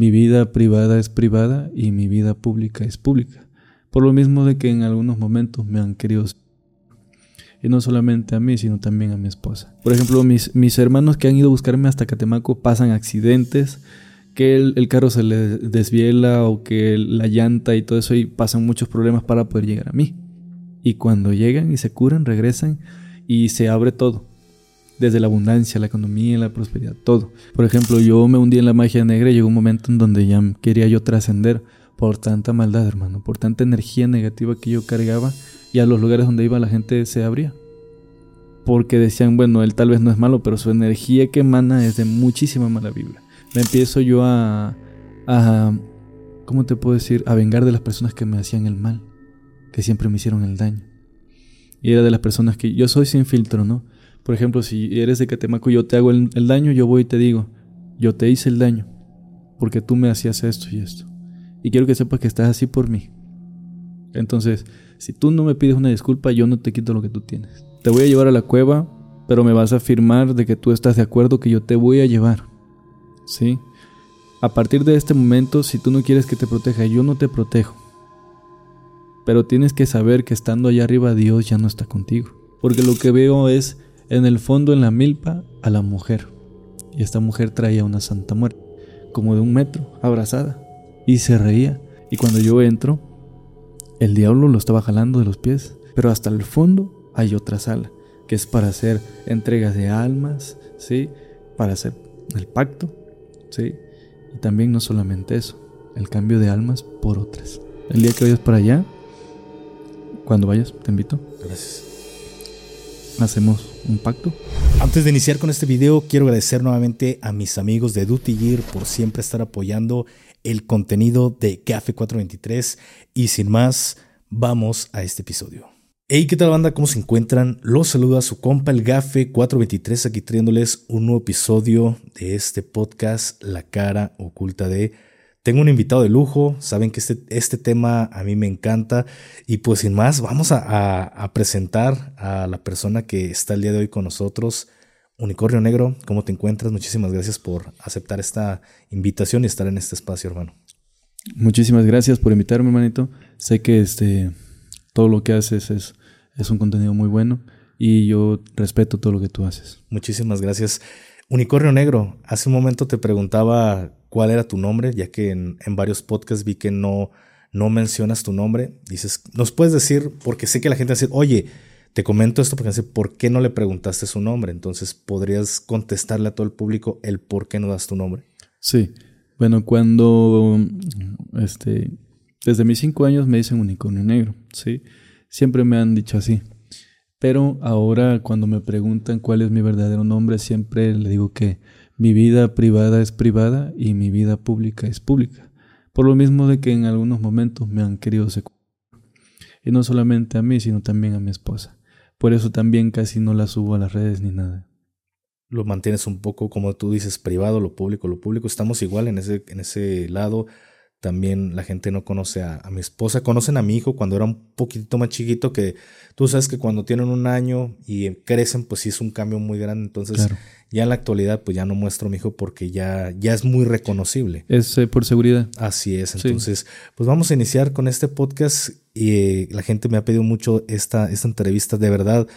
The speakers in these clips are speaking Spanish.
mi vida privada es privada y mi vida pública es pública. Por lo mismo de que en algunos momentos me han querido y no solamente a mí, sino también a mi esposa. Por ejemplo, mis, hermanos que han ido a buscarme hasta Catemaco pasan accidentes, que el, carro se les desviela o que la llanta y todo eso y pasan muchos problemas para poder llegar a mí. Y cuando llegan y se curan, regresan y se abre todo. Desde la abundancia, la economía, la prosperidad, todo. Por ejemplo, yo me hundí en la magia negra y llegó un momento en donde ya quería yo trascender por tanta maldad, hermano, por tanta energía negativa que yo cargaba y a los lugares donde iba la gente se abría. Porque decían, bueno, él tal vez no es malo, pero su energía que emana es de muchísima mala vibra. Me empiezo yo a, a, ¿cómo te puedo decir? A vengar de las personas que me hacían el mal, que siempre me hicieron el daño. Y era de las personas que yo soy sin filtro, ¿no? Por ejemplo, si eres de Catemaco y yo te hago el, daño, yo voy y te digo, yo te hice el daño, porque tú me hacías esto y esto. Y quiero que sepas que estás así por mí. Entonces, si tú no me pides una disculpa, yo no te quito lo que tú tienes. Te voy a llevar a la cueva, pero me vas a afirmar de que tú estás de acuerdo que yo te voy a llevar. ¿Sí? A partir de este momento, si tú no quieres que te proteja, yo no te protejo. Pero tienes que saber que estando allá arriba Dios ya no está contigo. Porque lo que veo es en el fondo en la milpa a la mujer. Y esta mujer traía una santa muerte, como de un metro, abrazada. Y se reía. Y cuando yo entro, el diablo lo estaba jalando de los pies, pero hasta el fondo hay otra sala, que es para hacer entregas de almas, ¿sí? Para hacer el pacto, ¿sí? Y también no solamente eso, el cambio de almas por otras. El día que vayas para allá, cuando vayas, te invito. Gracias. Hacemos un pacto. Antes de iniciar con este video, quiero agradecer nuevamente a mis amigos de Duty Gear por siempre estar apoyando el contenido de Café 423 y sin más, vamos a este episodio. Hey, ¿qué tal banda? ¿Cómo se encuentran? Los saluda su compa el Gafe 423 aquí trayéndoles un nuevo episodio de este podcast La cara oculta de... Tengo un invitado de lujo, saben que este, este tema a mí me encanta y pues sin más vamos a, a presentar a la persona que está el día de hoy con nosotros. Unicornio Negro, ¿cómo te encuentras? Muchísimas gracias por aceptar esta invitación y estar en este espacio, hermano. Muchísimas gracias por invitarme, hermanito. Sé que este todo lo que haces es, es un contenido muy bueno y yo respeto todo lo que tú haces. Muchísimas gracias. Unicornio Negro, hace un momento te preguntaba cuál era tu nombre, ya que en, varios podcasts vi que no, no mencionas tu nombre. Dices, ¿nos puedes decir? Porque sé que la gente va a decir, oye, te comento esto porque sé por qué no le preguntaste su nombre. Entonces, ¿podrías contestarle a todo el público el por qué no das tu nombre? Sí. Bueno, cuando este, desde mis cinco años me dicen unicornio negro, ¿sí? Siempre me han dicho así. Pero ahora cuando me preguntan cuál es mi verdadero nombre, siempre le digo que mi vida privada es privada y mi vida pública es pública. Por lo mismo de que en algunos momentos me han querido secuestrar. Y no solamente a mí, sino también a mi esposa. Por eso también casi no la subo a las redes ni nada. Lo mantienes un poco, como tú dices, privado, lo público, lo público. Estamos igual en ese, en ese lado. También la gente no conoce a, mi esposa. Conocen a mi hijo cuando era un poquitito más chiquito, que tú sabes que cuando tienen un año y crecen, pues sí es un cambio muy grande. Entonces, ya en la actualidad, pues ya no muestro a mi hijo porque ya, ya es muy reconocible. Es eh, por seguridad. Así es. Entonces, pues vamos a iniciar con este podcast y eh, la gente me ha pedido mucho esta, esta entrevista. De verdad,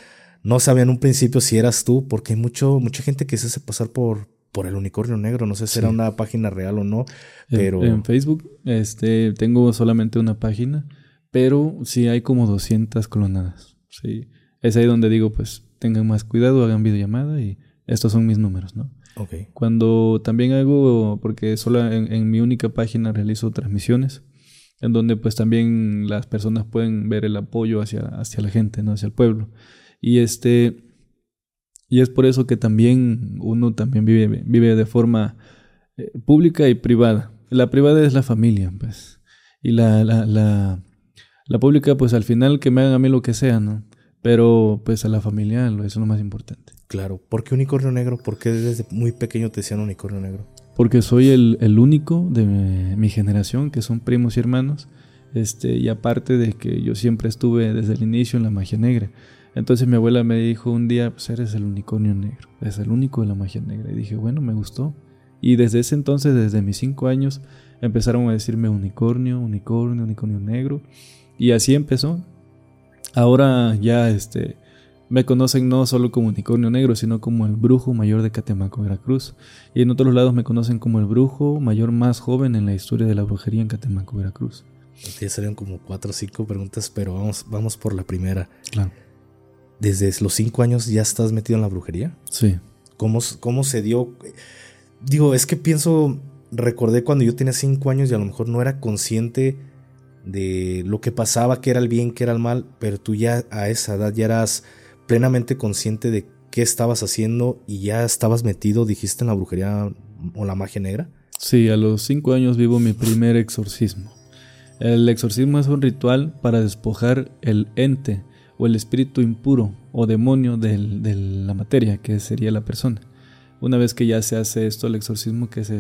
no sabía en un principio si eras tú, porque hay mucho, mucha gente que se hace pasar por, por el unicornio negro. No sé si era una página real o no, pero... En, Facebook este, tengo solamente una página, pero sí hay como 200 clonadas. Sí. Es ahí donde digo, pues tengan más cuidado, hagan videollamada y estos son mis números, ¿no? Okay. Cuando también hago, porque solo en, mi única página realizo transmisiones, en donde pues también las personas pueden ver el apoyo hacia, hacia la gente, ¿no? Hacia el pueblo. Y este, y es por eso que también uno también vive, vive de forma eh, pública y privada. La privada es la familia, pues. Y la, la, la, la, pública, pues al final que me hagan a mí lo que sea, ¿no? Pero pues a la familia eso es lo más importante. Claro. ¿Por qué unicornio negro? ¿Por qué desde muy pequeño te decían unicornio negro? Porque soy el, único de mi, generación, que son primos y hermanos. Este, y aparte de que yo siempre estuve desde el inicio en la magia negra. Entonces mi abuela me dijo un día, pues eres el unicornio negro, eres el único de la magia negra. Y dije, bueno, me gustó. Y desde ese entonces, desde mis cinco años, empezaron a decirme unicornio, unicornio, unicornio negro. Y así empezó. Ahora ya este, me conocen no solo como unicornio negro, sino como el brujo mayor de Catemaco, Veracruz. Y en otros lados me conocen como el brujo mayor más joven en la historia de la brujería en Catemaco, Veracruz. Ya salieron como cuatro o cinco preguntas, pero vamos, vamos por la primera. Claro. ¿Desde los cinco años ya estás metido en la brujería? Sí. ¿Cómo, cómo se dio? Digo, es que pienso, recordé cuando yo tenía cinco años y a lo mejor no era consciente de lo que pasaba, que era el bien, que era el mal, pero tú ya a esa edad ya eras plenamente consciente de qué estabas haciendo y ya estabas metido, dijiste, en la brujería o la magia negra. Sí, a los cinco años vivo mi primer exorcismo. El exorcismo es un ritual para despojar el ente o el espíritu impuro o demonio de la materia, que sería la persona. Una vez que ya se hace esto, el exorcismo, que es,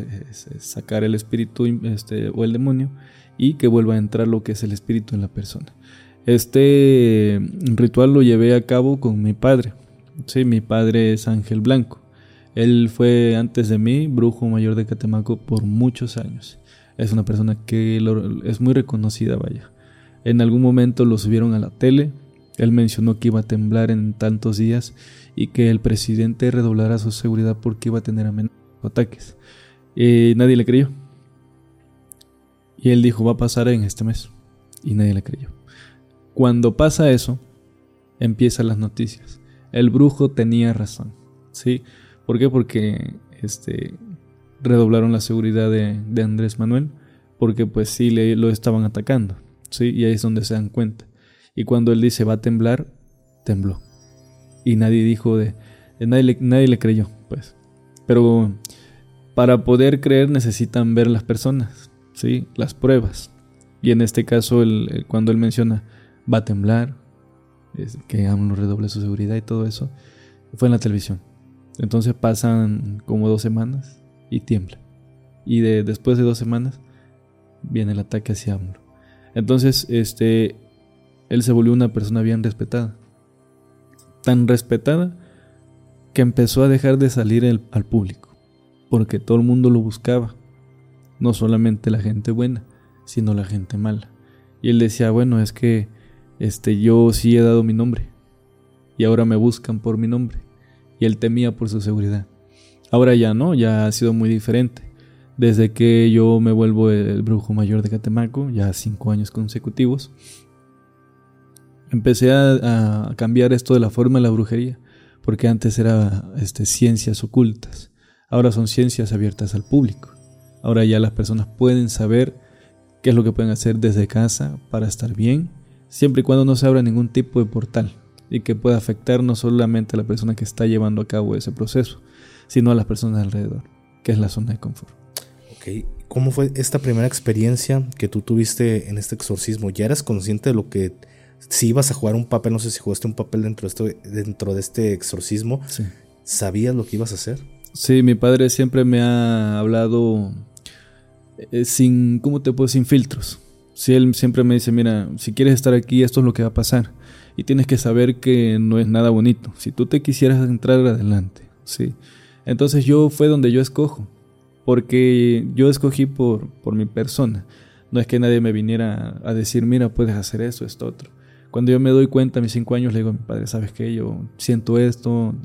sacar el espíritu este, o el demonio y que vuelva a entrar lo que es el espíritu en la persona. Este ritual lo llevé a cabo con mi padre. Sí, mi padre es Ángel Blanco. Él fue antes de mí brujo mayor de Catemaco por muchos años. Es una persona que es muy reconocida, vaya. En algún momento lo subieron a la tele. Él mencionó que iba a temblar en tantos días y que el presidente redoblara su seguridad porque iba a tener amenazas ataques. Y nadie le creyó. Y él dijo, va a pasar en este mes. Y nadie le creyó. Cuando pasa eso, empiezan las noticias. El brujo tenía razón. ¿Sí? ¿Por qué? Porque este, redoblaron la seguridad de, Andrés Manuel. Porque pues sí le, lo estaban atacando. ¿Sí? Y ahí es donde se dan cuenta. Y cuando él dice va a temblar, tembló. Y nadie dijo de... nadie, le, nadie le creyó, pues. Pero para poder creer necesitan ver las personas, ¿sí? Las pruebas. Y en este caso, cuando él menciona va a temblar, que AMLO redoble su seguridad y todo eso, fue en la televisión. Entonces pasan como dos semanas y tiembla. Y de, después de dos semanas viene el ataque hacia AMLO. Entonces, este, él se volvió una persona bien respetada. Tan respetada que empezó a dejar de salir al público. Porque todo el mundo lo buscaba. No solamente la gente buena, sino la gente mala. Y él decía, bueno, es que este, yo sí he dado mi nombre. Y ahora me buscan por mi nombre. Y él temía por su seguridad. Ahora ya no, ya ha sido muy diferente. Desde que yo me vuelvo el brujo mayor de Catemaco, ya cinco años consecutivos, empecé a, cambiar esto de la forma de la brujería, porque antes era este, ciencias ocultas, ahora son ciencias abiertas al público. Ahora ya las personas pueden saber qué es lo que pueden hacer desde casa para estar bien siempre y cuando no se abra ningún tipo de portal y que pueda afectar no solamente a la persona que está llevando a cabo ese proceso, sino a las personas alrededor, que es la zona de confort. Ok, ¿cómo fue esta primera experiencia que tú tuviste en este exorcismo? ¿Ya eras consciente de lo que si ibas a jugar un papel, no sé si jugaste un papel dentro de, esto, dentro de este exorcismo, sí. ¿sabías lo que ibas a hacer? Sí, mi padre siempre me ha hablado eh, sin, ¿cómo te puedo? Sin filtros. Si él siempre me dice, mira, si quieres estar aquí, esto es lo que va a pasar. Y tienes que saber que no es nada bonito. Si tú te quisieras entrar adelante, ¿sí? Entonces yo fue donde yo escojo. Porque yo escogí por, por mi persona. No es que nadie me viniera a decir, mira, puedes hacer eso, esto, otro. Cuando yo me doy cuenta a mis cinco años, le digo a mi padre, ¿sabes qué? Yo siento esto,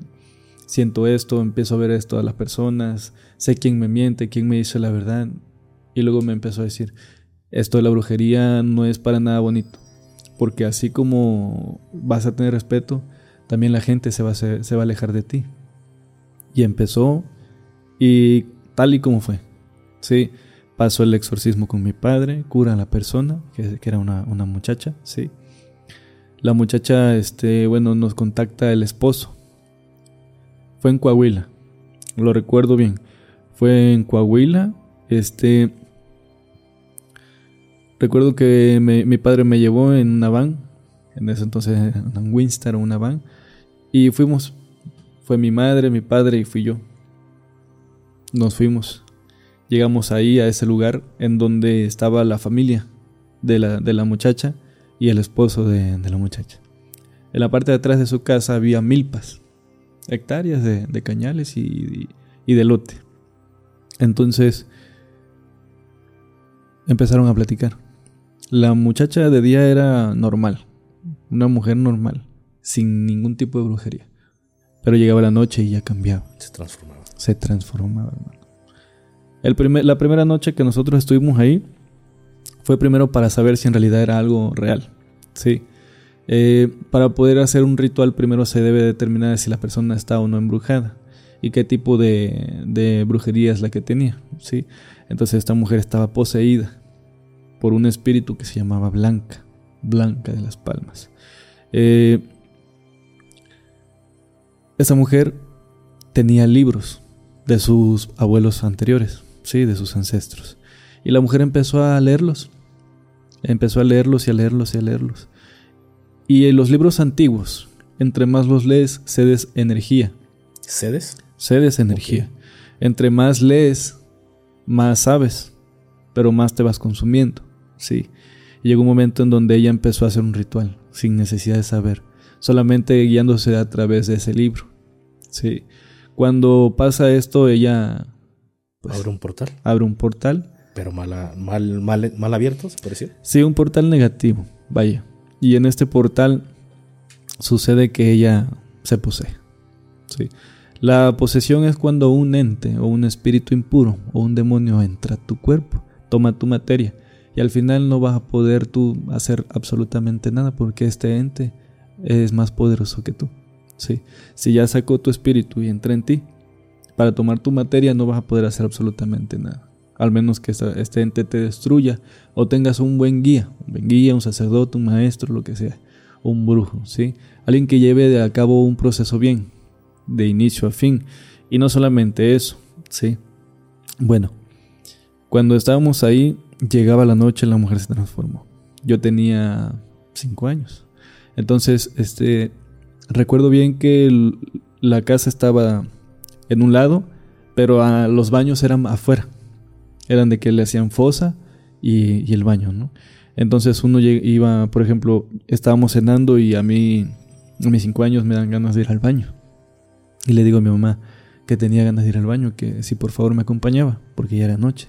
siento esto, empiezo a ver esto a las personas, sé quién me miente, quién me dice la verdad. Y luego me empezó a decir, esto de la brujería no es para nada bonito, porque así como vas a tener respeto, también la gente se va a, se va a alejar de ti. Y empezó y tal y como fue. Sí, pasó el exorcismo con mi padre, cura a la persona, que, era una, una, muchacha, sí. La muchacha, este, bueno, nos contacta el esposo. Fue en Coahuila, lo recuerdo bien. Fue en Coahuila, este, Recuerdo que mi padre me llevó en una van, en ese entonces un Winstar o una van, y fuimos. Fue mi madre, mi padre y fui yo. Nos fuimos. Llegamos ahí a ese lugar en donde estaba la familia de la, de la muchacha y el esposo de, la muchacha. En la parte de atrás de su casa había milpas, hectáreas de, cañales y, y de lote. Entonces empezaron a platicar. La muchacha de día era normal, una mujer normal, sin ningún tipo de brujería. Pero llegaba la noche y ya cambiaba. Se transformaba. Se transformaba, hermano. El primer, la primera noche que nosotros estuvimos ahí fue primero para saber si en realidad era algo real. Sí. Eh, para poder hacer un ritual primero se debe determinar si la persona está o no embrujada y qué tipo de, de brujería es la que tenía. ¿sí? Entonces esta mujer estaba poseída por un espíritu que se llamaba Blanca, Blanca de las Palmas. Eh, esa mujer tenía libros de sus abuelos anteriores, sí, de sus ancestros. Y la mujer empezó a leerlos. Empezó a leerlos y a leerlos y a leerlos. Y en los libros antiguos, entre más los lees, cedes energía. ¿Cedes? Cedes energía. Entre más lees, más sabes, pero más te vas consumiendo. Sí. Y llegó un momento en donde ella empezó a hacer un ritual, sin necesidad de saber, solamente guiándose a través de ese libro. Sí. Cuando pasa esto, ella... Pues, abre un portal. Abre un portal. Pero mal, mal, mal, mal abierto, se pareció. Sí, un portal negativo, vaya. Y en este portal sucede que ella se posee. Sí. La posesión es cuando un ente o un espíritu impuro o un demonio entra a tu cuerpo, toma tu materia y al final no vas a poder tú hacer absolutamente nada porque este ente es más poderoso que tú. ¿sí? Si ya sacó tu espíritu y entra en ti, para tomar tu materia no vas a poder hacer absolutamente nada. Al menos que este ente te destruya o tengas un buen guía, un buen guía, un sacerdote, un maestro, lo que sea, un brujo, ¿sí? Alguien que lleve a cabo un proceso bien, de inicio a fin. Y no solamente eso, ¿sí? Bueno, cuando estábamos ahí, Llegaba la noche, la mujer se transformó. Yo tenía cinco años. Entonces, este, recuerdo bien que la casa estaba en un lado, pero los baños eran afuera. Eran de que le hacían fosa y, el baño, ¿no? Entonces uno iba, por ejemplo, estábamos cenando y a mí, a mis cinco años, me dan ganas de ir al baño. Y le digo a mi mamá que tenía ganas de ir al baño, que si por favor me acompañaba, porque ya era noche.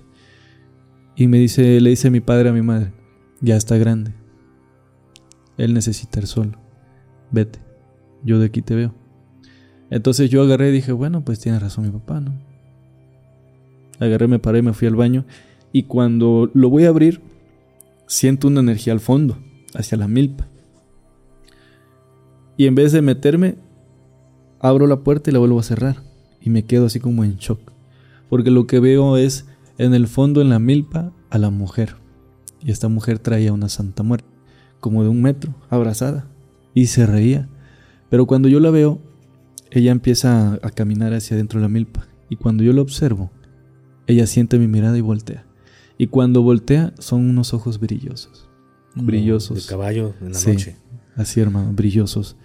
Y me dice, le dice mi padre a mi madre, ya está grande. Él necesita ir solo. Vete. Yo de aquí te veo. Entonces yo agarré y dije, bueno, pues tiene razón mi papá, ¿no? Agarré, me paré, me fui al baño. Y cuando lo voy a abrir, siento una energía al fondo, hacia la milpa. Y en vez de meterme, abro la puerta y la vuelvo a cerrar. Y me quedo así como en shock. Porque lo que veo es en el fondo, en la milpa, a la mujer. Y esta mujer traía una santa muerte, como de un metro, abrazada, y se reía. Pero cuando yo la veo, ella empieza a caminar hacia adentro de la milpa. Y cuando yo la observo, ella siente mi mirada y voltea. Y cuando voltea, son unos ojos brillosos. brillosos. De caballo en la noche. Así, hermano, brillosos.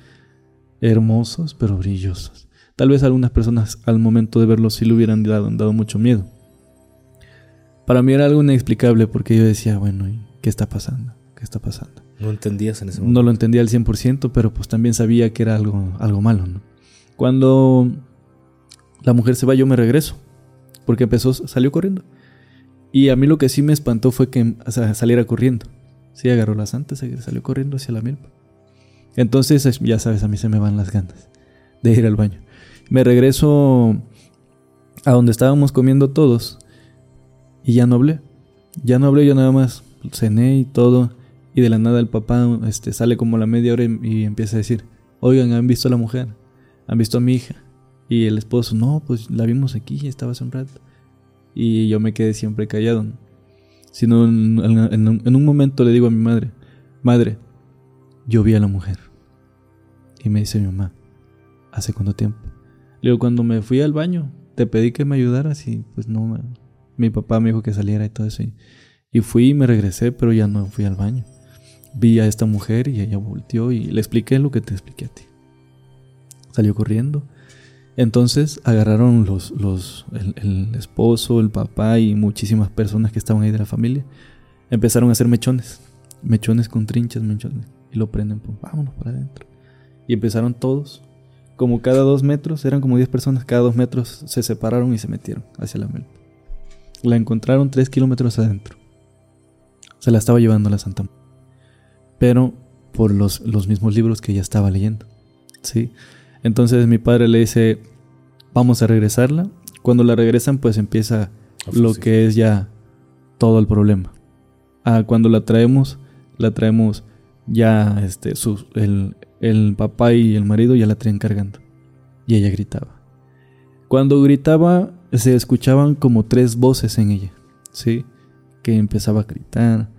Hermosos, pero brillosos. Tal vez algunas personas al momento de verlos sí le hubieran dado, dado mucho miedo. Para mí era algo inexplicable porque yo decía, bueno, ¿qué está pasando? ¿Qué está pasando? No entendías en ese momento. No lo entendía al 100%, pero pues también sabía que era algo, algo malo, ¿no? Cuando la mujer se va, yo me regreso, porque empezó, salió corriendo. Y a mí lo que sí me espantó fue que saliera corriendo. Sí, agarró las antes, salió corriendo hacia la milpa. Entonces, ya sabes, a mí se me van las ganas de ir al baño. Me regreso a donde estábamos comiendo todos y ya no hablé. Ya no hablé, yo nada más cené y todo. Y de la nada el papá este, sale como a la media hora y, empieza a decir, oigan, ¿han visto a la mujer? ¿Han visto a mi hija? Y el esposo, no, pues la vimos aquí, estaba hace un rato. Y yo me quedé siempre callado. Sino en, en, un momento le digo a mi madre, madre, yo vi a la mujer. Y me dice mi mamá, ¿hace cuánto tiempo? Le digo, cuando me fui al baño, te pedí que me ayudaras y pues no mi papá me dijo que saliera y todo eso. Y, fui y me regresé, pero ya no fui al baño. Vi a esta mujer y ella volteó y le expliqué lo que te expliqué a ti. Salió corriendo. Entonces agarraron los, los, el, esposo, el papá y muchísimas personas que estaban ahí de la familia. Empezaron a hacer mechones. Mechones con trinchas, mechones. Y lo prenden, pues, vámonos para adentro. Y empezaron todos. Como cada dos metros, eran como diez personas, cada dos metros se separaron y se metieron hacia la melpa la encontraron tres kilómetros adentro. Se la estaba llevando a la Santa Pero por los, los mismos libros que ella estaba leyendo. ¿sí? Entonces mi padre le dice, vamos a regresarla. Cuando la regresan, pues empieza lo que es ya todo el problema. Ah, cuando la traemos, la traemos ya este, el, el papá y el marido ya la traen cargando. Y ella gritaba. Cuando gritaba, se escuchaban como tres voces en ella, ¿sí? Que empezaba a gritar.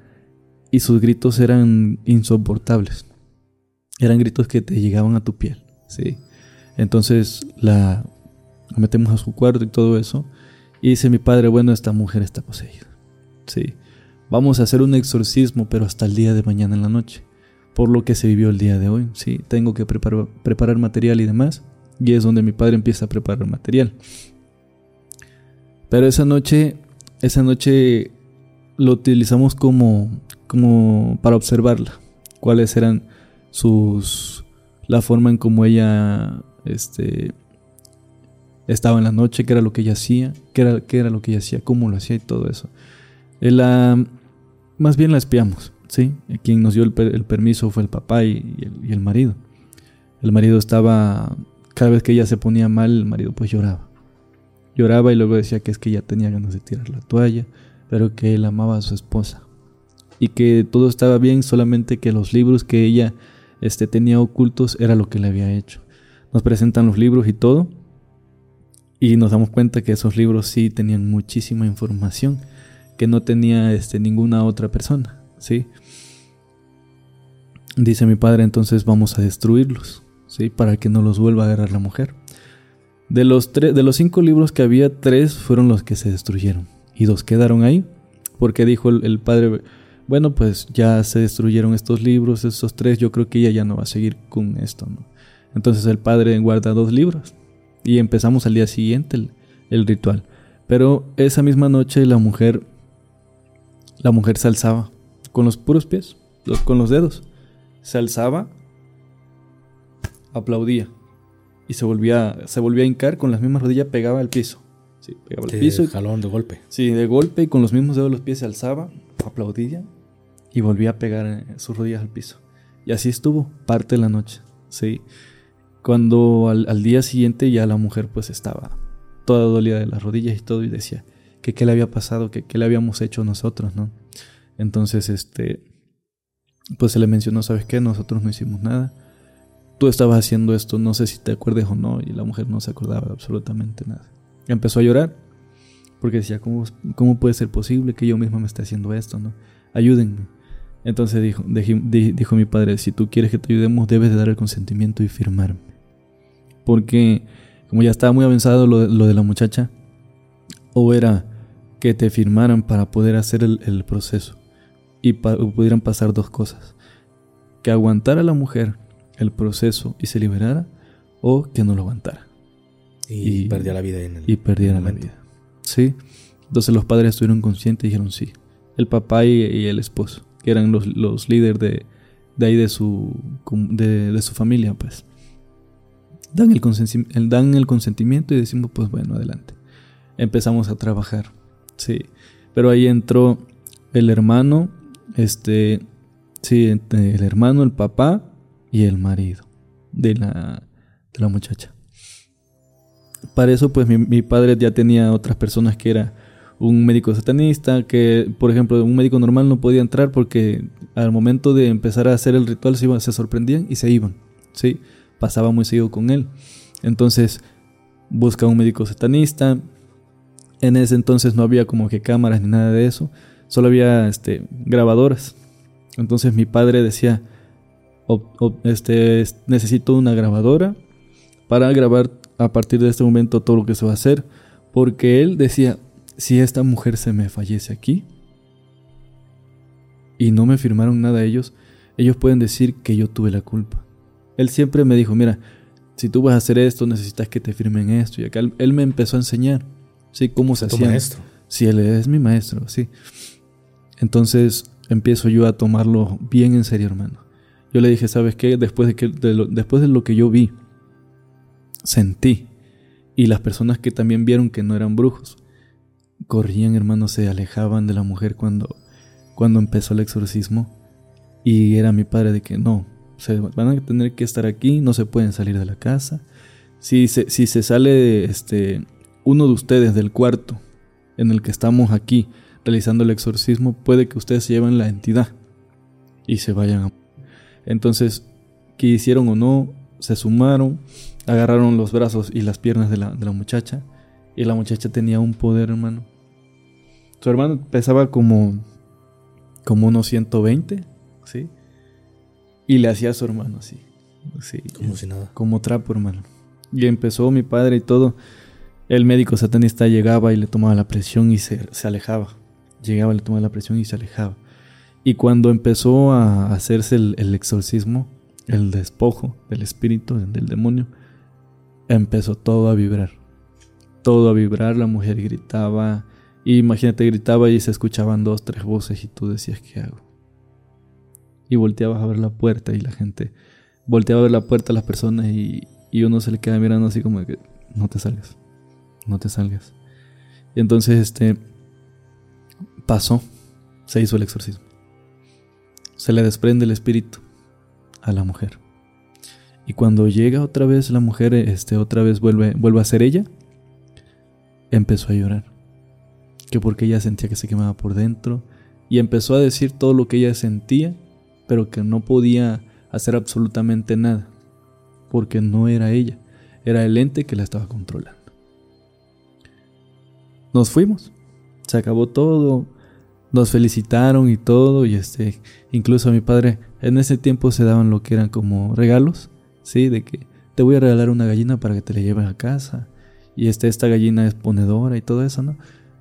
Y sus gritos eran insoportables. Eran gritos que te llegaban a tu piel, ¿sí? Entonces la metemos a su cuarto y todo eso. Y dice mi padre, bueno, esta mujer está poseída. Sí. Vamos a hacer un exorcismo, pero hasta el día de mañana en la noche. Por lo que se vivió el día de hoy. Sí, tengo que preparar, material y demás. Y es donde mi padre empieza a preparar material. Pero esa noche, esa noche lo utilizamos como, como para observarla. Cuáles eran sus, la forma en cómo ella, este, estaba en la noche, qué era lo que ella hacía, qué era, qué era lo que ella hacía, cómo lo hacía y todo eso. La, más bien la espiamos, ¿sí? Quien nos dio el, permiso fue el papá y, el, marido. El marido estaba, cada vez que ella se ponía mal, el marido pues lloraba. Lloraba y luego decía que es que ella tenía ganas de tirar la toalla, pero que él amaba a su esposa. Y que todo estaba bien, solamente que los libros que ella este, tenía ocultos era lo que le había hecho. Nos presentan los libros y todo, y nos damos cuenta que esos libros sí tenían muchísima información que no tenía este, ninguna otra persona, ¿sí? Dice mi padre, entonces vamos a destruirlos, ¿sí? Para que no los vuelva a agarrar la mujer. De los, de los cinco libros que había, tres fueron los que se destruyeron y dos quedaron ahí, porque dijo el, padre, bueno, pues ya se destruyeron estos libros, esos tres, yo creo que ella ya no va a seguir con esto. Entonces el padre guarda dos libros y empezamos al día siguiente el ritual. Pero esa misma noche la mujer la mujer se alzaba con los puros pies, con los dedos. Se alzaba, aplaudía y se volvía, se volvía a hincar con las mismas rodillas, pegaba al piso. Sí, pegaba al piso. jalón de golpe. Sí, de golpe y con los mismos dedos los pies se alzaba, aplaudía y volvía a pegar eh, sus rodillas al piso. Y así estuvo parte de la noche. Sí. Cuando al, día siguiente ya la mujer pues estaba toda dolida de las rodillas y todo y decía, que qué le había pasado, que qué le habíamos hecho nosotros, ¿no? Entonces, este, pues se le mencionó, ¿sabes qué? Nosotros no hicimos nada. Tú estabas haciendo esto, no sé si te acuerdes o no, y la mujer no se acordaba de absolutamente nada. Empezó a llorar, porque decía, ¿cómo, cómo puede ser posible que yo misma me esté haciendo esto, no? Ayúdenme. Entonces dijo, dijo mi padre, si tú quieres que te ayudemos, debes de dar el consentimiento y firmarme. Porque como ya estaba muy avanzado lo de la muchacha, o era que te firmaran para poder hacer el, proceso. Y pudieran pasar dos cosas. Que aguantara la mujer el proceso y se liberara o que no lo aguantara. Y, perdiera la vida en el Y perdiera la vida. Sí. Entonces los padres estuvieron conscientes y dijeron sí. El papá y, el esposo, que eran los, los líderes de, de, ahí de su, de, de, su familia, pues. Dan el, dan el consentimiento y decimos, pues bueno, adelante. Empezamos a trabajar. Sí. Pero ahí entró el hermano, este, sí, el hermano, el papá y el marido de la, de la muchacha. Para eso, pues mi, padre ya tenía otras personas que era un médico satanista, que por ejemplo un médico normal no podía entrar porque al momento de empezar a hacer el ritual se, se sorprendían y se iban. ¿sí? Pasaba muy seguido con él. Entonces busca un médico satanista, en ese entonces no había como que cámaras ni nada de eso, solo había este, grabadoras. Entonces mi padre decía, este, necesito una grabadora para grabar a partir de este momento todo lo que se va a hacer, porque él decía, si esta mujer se me fallece aquí y no me firmaron nada ellos, ellos pueden decir que yo tuve la culpa. Él siempre me dijo, mira, si tú vas a hacer esto, necesitas que te firmen esto. Y acá él me empezó a enseñar. Sí, cómo se hacía. maestro. Sí, él es mi maestro, sí. Entonces empiezo yo a tomarlo bien en serio, hermano. Yo le dije, ¿sabes qué? Después de, que, lo, después de lo que yo vi, sentí, y las personas que también vieron que no eran brujos, corrían, hermano, se alejaban de la mujer cuando, cuando empezó el exorcismo. Y era mi padre de que no, se van a tener que estar aquí, no se pueden salir de la casa. Si se, si se sale este, uno de ustedes del cuarto en el que estamos aquí realizando el exorcismo, puede que ustedes se lleven la entidad y se vayan. Entonces, que hicieron o no, se sumaron, agarraron los brazos y las piernas de la, de la muchacha. Y la muchacha tenía un poder, hermano. Su hermano pesaba como, como unos 120, ¿sí? Y le hacía a su hermano así. Sí, como si nada. Como trapo, hermano. Y empezó mi padre y todo. El médico satanista llegaba y le tomaba la presión y se, se alejaba. Llegaba, le tomaba la presión y se alejaba. Y cuando empezó a hacerse el, exorcismo, el despojo del espíritu, del demonio, empezó todo a vibrar. Todo a vibrar, la mujer gritaba. Y imagínate, gritaba y se escuchaban dos, tres voces y tú decías, ¿qué hago? Y volteabas a ver la puerta y la gente volteaba a ver la puerta a las personas y, y uno se le queda mirando así como que no te salgas, no te salgas. Y entonces este pasó, se hizo el exorcismo. Se le desprende el espíritu a la mujer. Y cuando llega otra vez la mujer, este, otra vez vuelve, vuelve a ser ella, empezó a llorar. Que porque ella sentía que se quemaba por dentro. Y empezó a decir todo lo que ella sentía, pero que no podía hacer absolutamente nada. Porque no era ella, era el ente que la estaba controlando. Nos fuimos, se acabó todo, nos felicitaron y todo, y este, incluso a mi padre en ese tiempo se daban lo que eran como regalos, ¿sí? De que te voy a regalar una gallina para que te la lleves a casa. Y este, esta gallina es ponedora y todo eso, ¿no?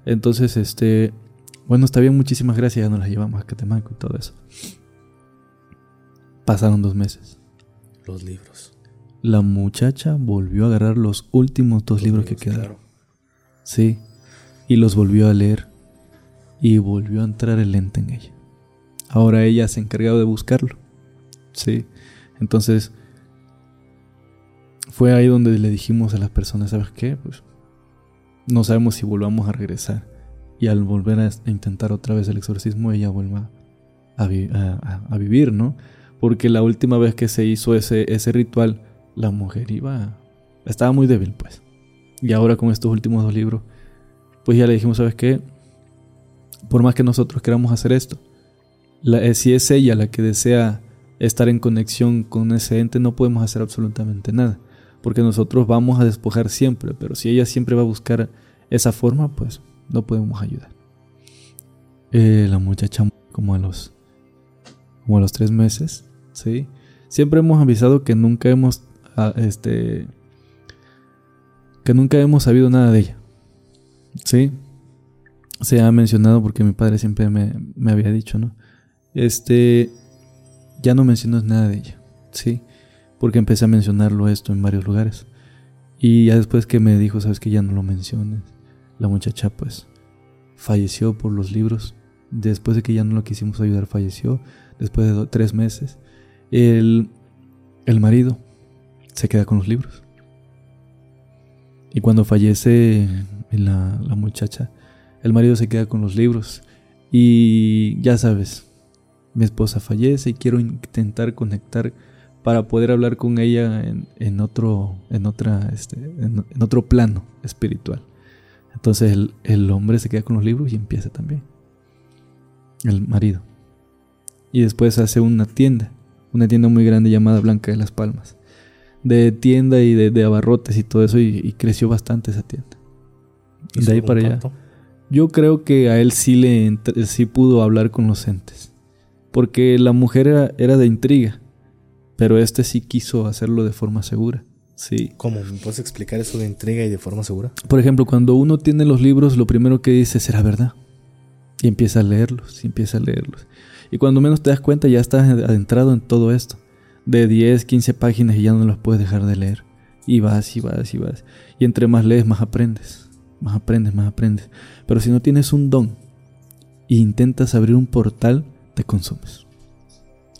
Entonces, este, bueno, está bien, muchísimas gracias, ya nos la llevamos a Catemaco y todo eso. Pasaron dos meses. Los libros. La muchacha volvió a agarrar los últimos dos libros, que quedaron. Sí, y los volvió a leer. Y volvió a entrar el lente en ella. Ahora ella se ha encargado de buscarlo. Sí. Entonces, fue ahí donde le dijimos a las personas, ¿sabes qué? Pues no sabemos si volvamos a regresar. Y al volver a intentar otra vez el exorcismo, ella vuelva a, vivir, ¿no? Porque la última vez que se hizo ese, ese ritual, la mujer iba... Estaba muy débil, pues. Y ahora con estos últimos dos libros, pues ya le dijimos, ¿sabes qué? Por más que nosotros queramos hacer esto, eh, si es ella la que desea estar en conexión con ese ente, no podemos hacer absolutamente nada. Porque nosotros vamos a despojar siempre, pero si ella siempre va a buscar esa forma, pues no podemos ayudar. Eh, la muchacha como a los como a los tres meses, sí. Siempre hemos avisado que nunca hemos ah, este que nunca hemos sabido nada de ella, sí. Se ha mencionado porque mi padre siempre me, me había dicho, ¿no? este, ya no mencionas nada de ella, ¿sí? Porque empecé a mencionarlo esto en varios lugares. Y ya después que me dijo, sabes que ya no lo menciones, la muchacha pues falleció por los libros. Después de que ya no lo quisimos ayudar, falleció. Después de tres meses, el, el marido se queda con los libros. Y cuando fallece la, la muchacha, el marido se queda con los libros. Y ya sabes, mi esposa fallece y quiero intentar conectar para poder hablar con ella en, otro, en, otra, este, en, otro plano espiritual. Entonces el, el, hombre se queda con los libros y empieza también. El marido. Y después hace una tienda, una tienda muy grande llamada Blanca de las Palmas. De tienda y de, abarrotes y todo eso y, creció bastante esa tienda. de ahí para allá. Yo creo que a él sí le sí pudo hablar con los entes porque la mujer era, de intriga, pero este sí quiso hacerlo de forma segura. Sí. ¿Cómo? ¿Me puedes explicar eso de intriga y de forma segura? Por ejemplo, cuando uno tiene los libros, lo primero que dice será verdad. Y empieza a leerlos, y empieza a leerlos. Y cuando menos te das cuenta, ya estás adentrado en todo esto. De 10, 15 páginas y ya no las puedes dejar de leer. Y vas, y vas, y vas. Y entre más lees, más aprendes. Más aprendes, más aprendes. Pero si no tienes un don e intentas abrir un portal, te consumes.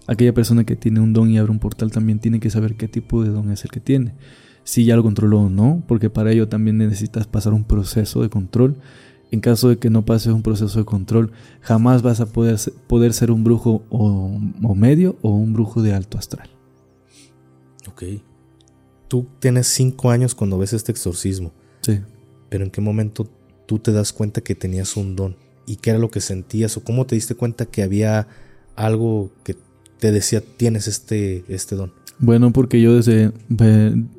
Aquella persona que tiene un don y abre un portal también tiene que saber qué tipo de don es el que tiene. Si ya lo controló o no, porque para ello también necesitas pasar un proceso de control en caso de que no pases un proceso de control, jamás vas a poder, poder ser un brujo o, medio o un brujo de alto astral. Ok. Tú tienes cinco años cuando ves este exorcismo. Sí. Pero ¿en qué momento tú te das cuenta que tenías un don? ¿Y qué era lo que sentías? ¿O cómo te diste cuenta que había algo que te decía tienes este, este don? Bueno, porque yo desde,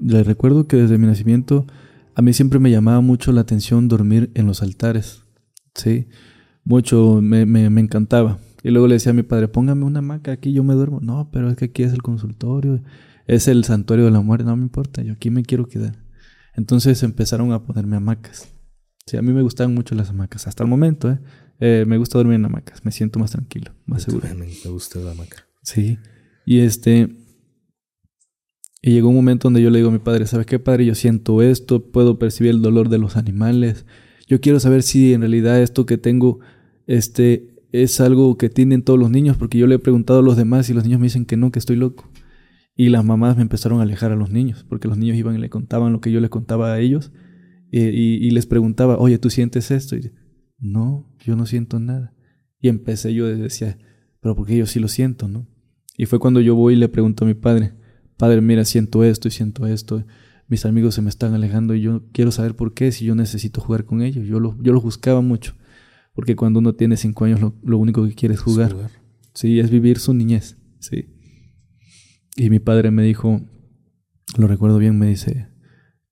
le recuerdo que desde mi nacimiento a mí siempre me llamaba mucho la atención dormir en los altares, ¿sí? Mucho, me, me, me encantaba. Y luego le decía a mi padre, póngame una hamaca aquí, yo me duermo. No, pero es que aquí es el consultorio, es el santuario de la muerte, no me importa, yo aquí me quiero quedar. Entonces empezaron a ponerme hamacas. Sí, a mí me gustaban mucho las hamacas, hasta el momento, ¿eh? eh me gusta dormir en hamacas, me siento más tranquilo, más seguro. Me, me gusta la hamaca. Sí, y este, y llegó un momento donde yo le digo a mi padre, ¿sabes qué, padre? Yo siento esto, puedo percibir el dolor de los animales. Yo quiero saber si en realidad esto que tengo este, es algo que tienen todos los niños, porque yo le he preguntado a los demás y los niños me dicen que no, que estoy loco. Y las mamás me empezaron a alejar a los niños, porque los niños iban y le contaban lo que yo les contaba a ellos. Y, les preguntaba, oye, ¿tú sientes esto? Y no, yo no siento nada. Y empecé yo, decía, pero porque yo sí lo siento, ¿no? Y fue cuando yo voy y le pregunto a mi padre, Padre, mira, siento esto y siento esto. Mis amigos se me están alejando y yo quiero saber por qué, si yo necesito jugar con ellos. Yo lo, yo lo buscaba mucho. Porque cuando uno tiene cinco años, lo, único que quiere es jugar. Sí, es vivir su niñez. Sí. Y mi padre me dijo, lo recuerdo bien, me dice,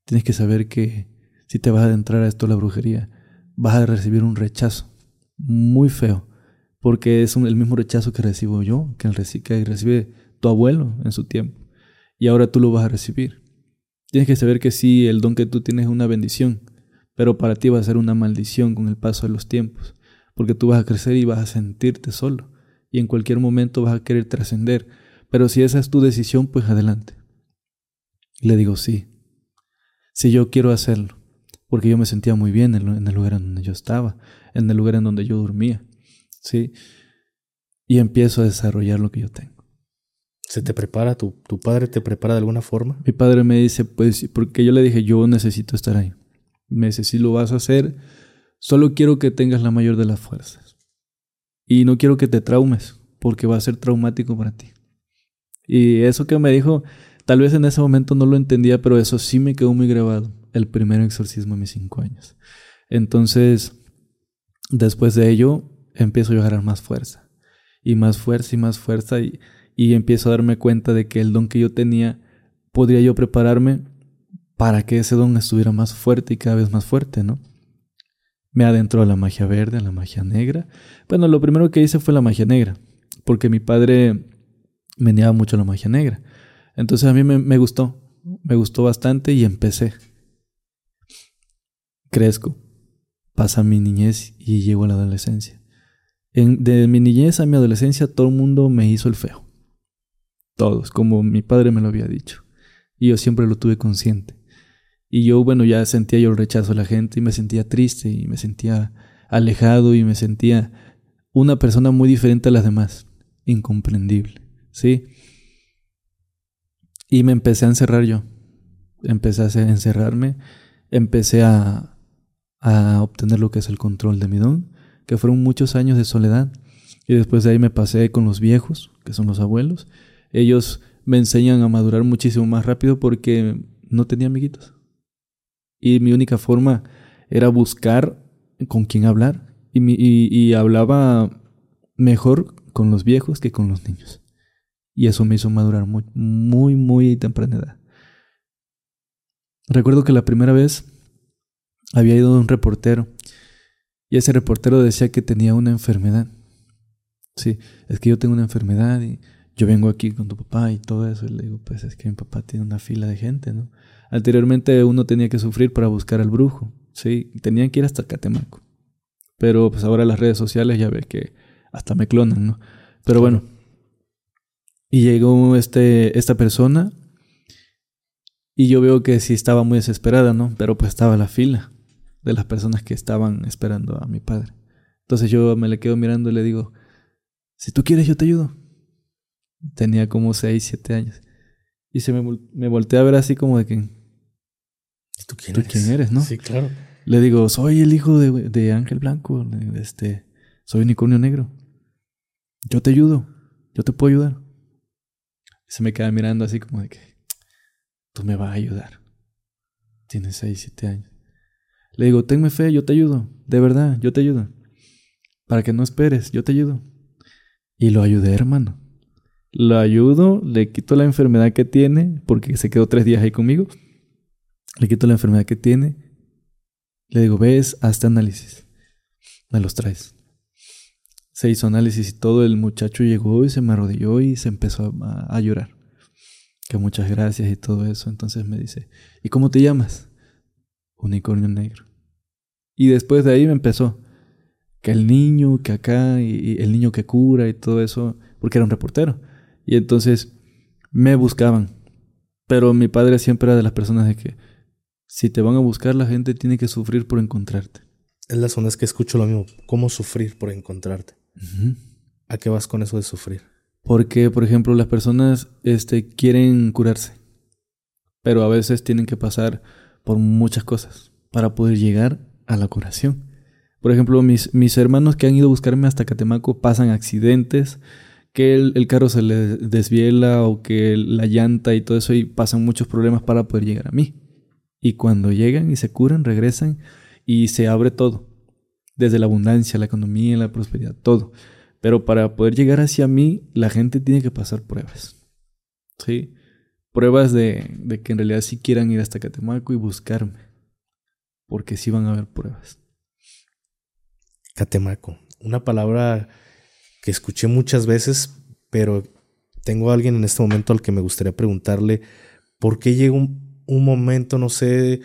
tienes que saber que si te vas a adentrar a esto la brujería, vas a recibir un rechazo muy feo, porque es el mismo rechazo que recibo yo, que, el, que recibe tu abuelo en su tiempo y ahora tú lo vas a recibir. Tienes que saber que sí, el don que tú tienes es una bendición, pero para ti va a ser una maldición con el paso de los tiempos, porque tú vas a crecer y vas a sentirte solo, y en cualquier momento vas a querer trascender, pero si esa es tu decisión, pues adelante. le digo, sí, sí yo quiero hacerlo, porque yo me sentía muy bien en el lugar en donde yo estaba, en el lugar en donde yo dormía, ¿sí? Y empiezo a desarrollar lo que yo tengo. ¿Se te prepara? ¿Tu, ¿Tu padre te prepara de alguna forma? Mi padre me dice, pues, porque yo le dije, yo necesito estar ahí. Me dice, si lo vas a hacer, solo quiero que tengas la mayor de las fuerzas. Y no quiero que te traumes, porque va a ser traumático para ti. Y eso que me dijo, tal vez en ese momento no lo entendía, pero eso sí me quedó muy grabado. El primer exorcismo de mis cinco años. Entonces, después de ello, empiezo a agarrar más fuerza. Y más fuerza y más fuerza. Y y empiezo a darme cuenta de que el don que yo tenía, podría yo prepararme para que ese don estuviera más fuerte y cada vez más fuerte, ¿no? Me adentro a la magia verde, a la magia negra. Bueno, lo primero que hice fue la magia negra, porque mi padre me negaba mucho la magia negra. Entonces a mí me, gustó, me gustó bastante y empecé. Crezco, pasa mi niñez y llego a la adolescencia. En, de mi niñez a mi adolescencia todo el mundo me hizo el feo. Todos, como mi padre me lo había dicho. Y yo siempre lo tuve consciente. Y yo, bueno, ya sentía yo el rechazo de la gente y me sentía triste y me sentía alejado y me sentía una persona muy diferente a las demás. Incomprendible, ¿sí? Y me empecé a encerrar yo. Empecé a encerrarme. Empecé a, a obtener lo que es el control de mi don, que fueron muchos años de soledad. Y después de ahí me pasé con los viejos, que son los abuelos, ellos me enseñan a madurar muchísimo más rápido porque no tenía amiguitos. Y mi única forma era buscar con quién hablar. Y, hablaba mejor con los viejos que con los niños. Y eso me hizo madurar muy, muy, muy temprana edad. Recuerdo que la primera vez había ido un reportero y ese reportero decía que tenía una enfermedad. Sí, es que yo tengo una enfermedad y yo vengo aquí con tu papá y todo eso. Y le digo, pues es que mi papá tiene una fila de gente, ¿no? Anteriormente uno tenía que sufrir para buscar al brujo, ¿sí? Tenían que ir hasta Catemaco. Pero pues ahora las redes sociales ya ves que hasta me clonan, ¿no? Pero bueno. Y llegó este, esta persona y yo veo que sí estaba muy desesperada, ¿no? Pero pues estaba la fila de las personas que estaban esperando a mi padre. Entonces yo me le quedo mirando y le digo, si tú quieres yo te ayudo. Tenía como 6, 7 años. Y se me, me volteé a ver así como de que... ¿Tú quién, quién eres, no? Sí, claro. Le digo, soy el hijo de, de Ángel Blanco, este, soy unicornio negro. Yo te ayudo, yo te puedo ayudar. Se me queda mirando así como de que, tú me vas a ayudar. Tienes 6, 7 años. Le digo, tenme fe, yo te ayudo, de verdad, yo te ayudo. Para que no esperes, yo te ayudo. Y lo ayudé, hermano. Lo ayudo, le quito la enfermedad que tiene, porque se quedó tres días ahí conmigo. Le quito la enfermedad que tiene. Le digo, ves, hazte análisis. Me los traes. Se hizo análisis y todo. El muchacho llegó y se me arrodilló y se empezó a, llorar. Que muchas gracias y todo eso. Entonces me dice, ¿y cómo te llamas? Unicornio negro. Y después de ahí me empezó. Que el niño que acá y el niño que cura y todo eso. Porque era un reportero. Y entonces me buscaban. Pero mi padre siempre era de las personas de que si te van a buscar, la gente tiene que sufrir por encontrarte. Es la zona que escucho lo mismo. ¿Cómo sufrir por encontrarte? ¿A qué vas con eso de sufrir? Porque, por ejemplo, las personas este, quieren curarse, pero a veces tienen que pasar por muchas cosas para poder llegar a la curación. Por ejemplo, mis, mis hermanos que han ido a buscarme hasta Catemaco pasan accidentes, que el, el, carro se les desviela o que la llanta y todo eso y pasan muchos problemas para poder llegar a mí. Y cuando llegan y se curan, regresan y se abre todo. Desde la abundancia, la economía, la prosperidad, todo. Pero para poder llegar hacia mí, la gente tiene que pasar pruebas. ¿Sí? Pruebas de, que en realidad sí quieran ir hasta Catemaco y buscarme. Porque sí van a haber pruebas. Catemaco. Una palabra que escuché muchas veces, pero tengo a alguien en este momento al que me gustaría preguntarle por qué llega un, un momento, no sé,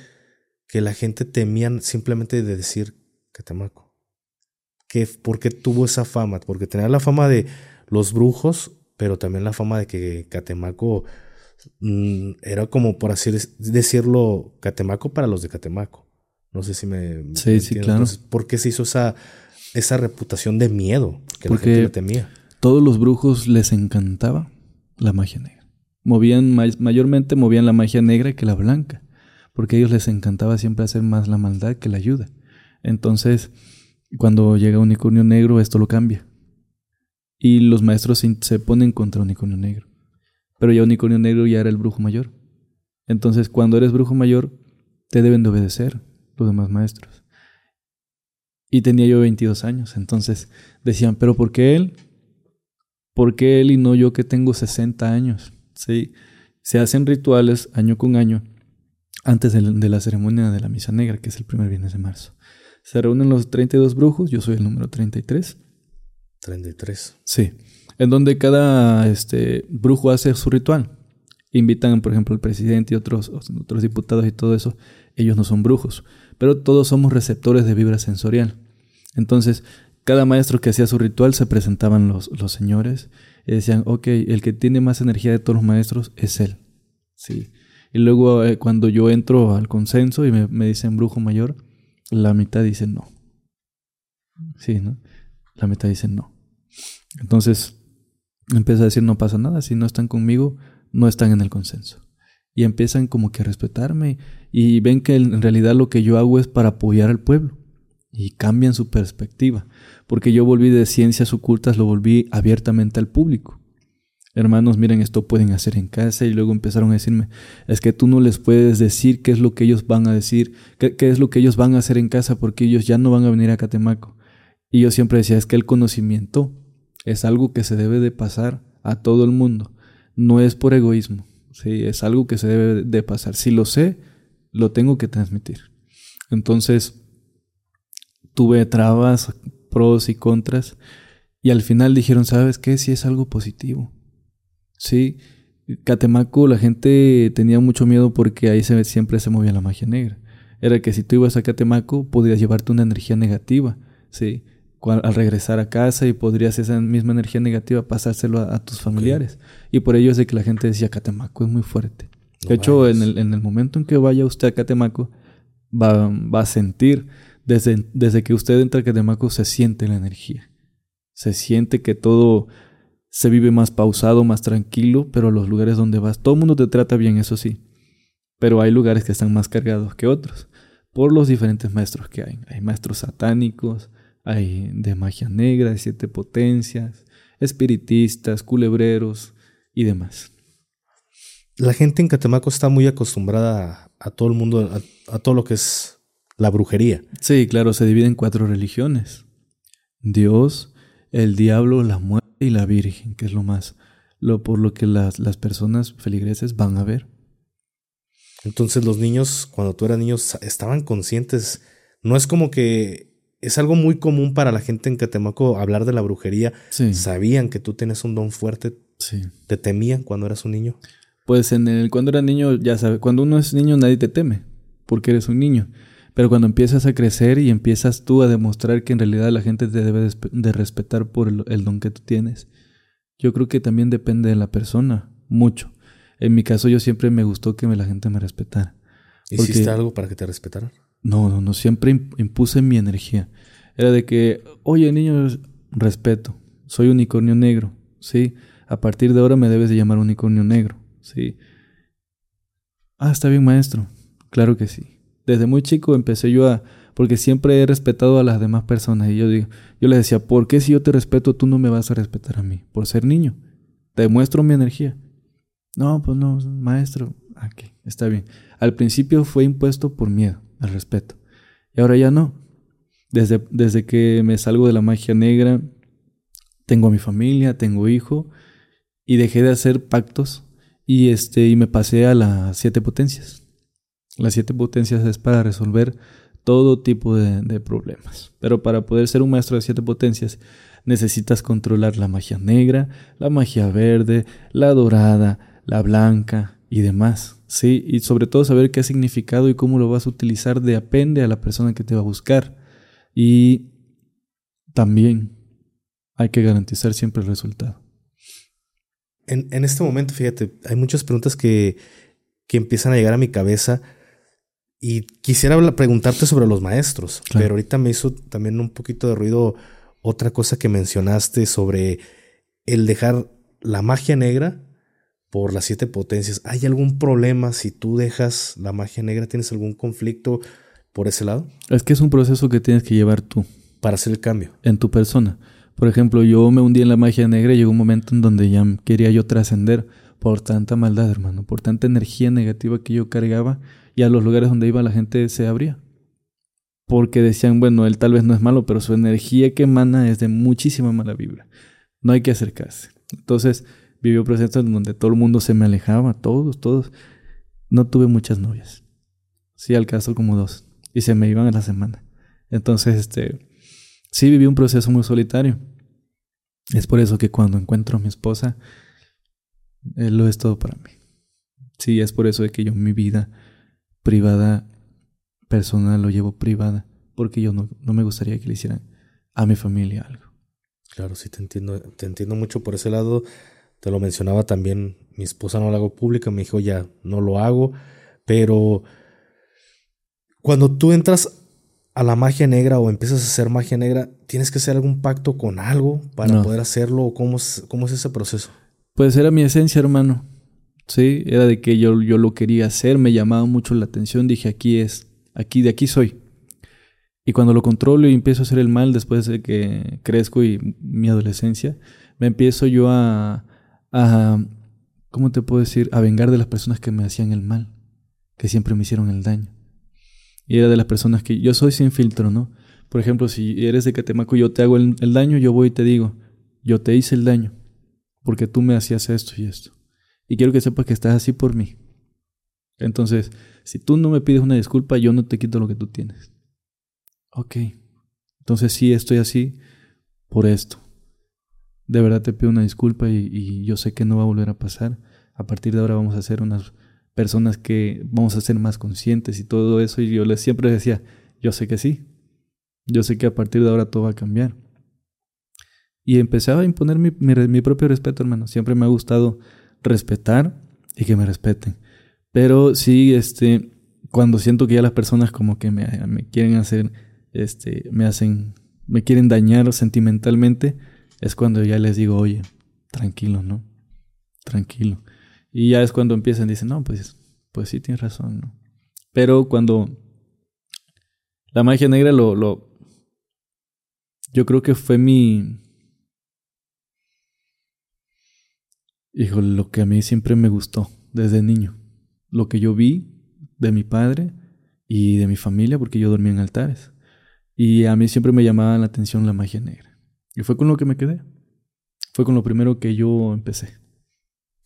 que la gente temía simplemente de decir Catemaco. Que, ¿Por qué tuvo esa fama? Porque tenía la fama de los brujos, pero también la fama de que Catemaco mm, era como, por así decirlo, Catemaco para los de Catemaco. No sé si me. Sí, sí, claro. ¿Por qué se hizo esa, esa reputación de miedo? Que Porque la gente le temía. Todos los brujos les encantaba la magia negra movían mayormente movían la magia negra que la blanca, porque a ellos les encantaba siempre hacer más la maldad que la ayuda. Entonces, cuando llega unicornio negro, esto lo cambia. Y los maestros se ponen contra unicornio negro. Pero ya unicornio negro ya era el brujo mayor. Entonces, cuando eres brujo mayor, te deben de obedecer los demás maestros. Y tenía yo 22 años. Entonces decían, pero ¿por qué él? ¿Por qué él y no yo que tengo 60 años? ¿sí? Se hacen rituales año con año antes de la, ceremonia de la misa negra, que es el primer viernes de marzo. Se reúnen los 32 brujos, yo soy el número 33. 33. Sí, en donde cada este, brujo hace su ritual. Invitan, por ejemplo, al presidente y otros, otros diputados y todo eso. Ellos no son brujos, pero todos somos receptores de vibra sensorial. Entonces, cada maestro que hacía su ritual se presentaban los, los señores y decían, ok, el que tiene más energía de todos los maestros es él. Sí. Y luego eh, cuando yo entro al consenso y me, me, dicen brujo mayor, la mitad dice no. Sí, ¿no? La mitad dice no. Entonces empieza a decir no pasa nada, si no están conmigo, no están en el consenso. Y empiezan como que a respetarme y ven que en realidad lo que yo hago es para apoyar al pueblo y cambian su perspectiva, porque yo volví de ciencias ocultas, lo volví abiertamente al público. Hermanos, miren, esto pueden hacer en casa y luego empezaron a decirme, es que tú no les puedes decir qué es lo que ellos van a decir, qué, es lo que ellos van a hacer en casa, porque ellos ya no van a venir a Catemaco. Y yo siempre decía, es que el conocimiento es algo que se debe de pasar a todo el mundo, no es por egoísmo, ¿sí? es algo que se debe de pasar. Si lo sé, lo tengo que transmitir. Entonces, tuve trabas, pros y contras, y al final dijeron, ¿sabes qué? Si es algo positivo. Sí, Catemaco la gente tenía mucho miedo porque ahí se, siempre se movía la magia negra. Era que si tú ibas a Catemaco podías llevarte una energía negativa, ¿sí? Al regresar a casa y podrías esa misma energía negativa pasárselo a, tus familiares. Y por ello es de que la gente decía, Catemaco es muy fuerte. de hecho, en el, en el, momento en que vaya usted a Catemaco, va, va a sentir desde, que usted entra a Catemaco se siente la energía. Se siente que todo se vive más pausado, más tranquilo, pero los lugares donde vas, todo el mundo te trata bien, eso sí. Pero hay lugares que están más cargados que otros. por los diferentes maestros que hay. Hay maestros satánicos, hay de magia negra, de siete potencias, espiritistas, culebreros y demás. La gente en Catemaco está muy acostumbrada a, todo el mundo, a, todo lo que es la brujería. Sí, claro, se divide en cuatro religiones. Dios, el diablo, la muerte y la Virgen, que es lo más, lo por lo que las, las personas feligreses van a ver. Entonces los niños, cuando tú eras niño, estaban conscientes. No es como que es algo muy común para la gente en Catemaco hablar de la brujería. Sabían que tú tienes un don fuerte. Sí. ¿Te temían cuando eras un niño? Pues en el, cuando era niño, ya sabes, cuando uno es niño nadie te teme, porque eres un niño. Pero cuando empiezas a crecer y empiezas tú a demostrar que en realidad la gente te debe de respetar por el don que tú tienes, yo creo que también depende de la persona, mucho. En mi caso yo siempre me gustó que la gente me respetara. ¿Hiciste algo para que te respetaran? No, no, no, siempre impuse mi energía. Era de que, oye niño, respeto, soy unicornio negro, ¿sí? A partir de ahora me debes de llamar unicornio negro, ¿sí? Ah, está bien maestro, claro que sí. Desde muy chico empecé yo a, porque siempre he respetado a las demás personas y yo digo, yo les decía, ¿por qué si yo te respeto tú no me vas a respetar a mí? Por ser niño. Te demuestro mi energía. No, pues no, maestro. Aquí, está bien. Al principio fue impuesto por miedo, al respeto. Y ahora ya no. Desde, desde que me salgo de la magia negra, tengo mi familia, tengo hijo, y dejé de hacer pactos y, este, y me pasé a las siete potencias. Las siete potencias es para resolver todo tipo de, problemas. Pero para poder ser un maestro de siete potencias, necesitas controlar la magia negra, la magia verde, la dorada, la blanca y demás, ¿sí? Y sobre todo saber qué significado y cómo lo vas a utilizar depende a la persona que te va a buscar. Y también hay que garantizar siempre el resultado. En, en este momento, fíjate, hay muchas preguntas que, que, empiezan a llegar a mi cabeza y quisiera preguntarte sobre los maestros, pero ahorita me hizo también un poquito de ruido otra cosa que mencionaste sobre el dejar la magia negra por las siete potencias. ¿Hay algún problema si tú dejas la magia negra? ¿Tienes algún conflicto por ese lado? Es que es un proceso que tienes que llevar tú. Para hacer el cambio. En tu persona. Por ejemplo, yo me hundí en la magia negra y llegó un momento en donde ya quería yo trascender por tanta maldad, hermano, por tanta energía negativa que yo cargaba y a los lugares donde iba la gente se abría. Porque decían, bueno, él tal vez no es malo, pero su energía que emana es de muchísima mala vibra. No hay que acercarse. Entonces, vivió procesos en donde todo el mundo se me alejaba, todos, todos. No tuve muchas novias. Sí, al caso como dos. Y se me iban a la semana. Entonces, este, sí viví un proceso muy solitario. Es por eso que cuando encuentro a mi esposa, él lo es todo para mí. Sí, es por eso de que yo mi vida privada, personal, lo llevo privada. Porque yo no, no me gustaría que le hicieran a mi familia algo. Claro, sí, te entiendo, te entiendo mucho por ese lado. Te lo mencionaba también, mi esposa no lo hago pública, me dijo ya no lo hago, pero cuando tú entras a la magia negra o empiezas a hacer magia negra, ¿tienes que hacer algún pacto con algo para poder hacerlo? ¿Cómo es, ¿Cómo es ese proceso? Pues era mi esencia, hermano. Sí, era de que yo, yo lo quería hacer, me llamaba mucho la atención, dije aquí es, aquí, de aquí soy. Y cuando lo controlo y empiezo a hacer el mal después de que crezco y mi adolescencia, me empiezo yo a, a, ¿cómo te puedo decir? A vengar de las personas que me hacían el mal, que siempre me hicieron el daño. Y era de las personas que yo soy sin filtro, ¿no? Por ejemplo, si eres de Catemaco y yo te hago el, daño, yo voy y te digo, yo te hice el daño, porque tú me hacías esto y esto. Y quiero que sepas que estás así por mí. Entonces, si tú no me pides una disculpa, yo no te quito lo que tú tienes. Ok. Entonces sí estoy así por esto de verdad te pido una disculpa y, yo sé que no va a volver a pasar. A partir de ahora vamos a ser unas personas que vamos a ser más conscientes y todo eso. Y yo les siempre decía, yo sé que sí. Yo sé que a partir de ahora todo va a cambiar. Y empezaba a imponer mi, mi, propio respeto, hermano. Siempre me ha gustado respetar y que me respeten. Pero sí, este, cuando siento que ya las personas como que me, me quieren hacer, este, me hacen, me quieren dañar sentimentalmente, es cuando ya les digo, oye, tranquilo, ¿no? Tranquilo. Y ya es cuando empiezan, dicen, no, pues, pues sí tienes razón, ¿no? Pero cuando La magia negra lo, lo... Yo creo que fue mi... Hijo, lo que a mí siempre me gustó desde niño. Lo que yo vi de mi padre y de mi familia, porque yo dormía en altares. Y a mí siempre me llamaba la atención la magia negra. Y fue con lo que me quedé. Fue con lo primero que yo empecé.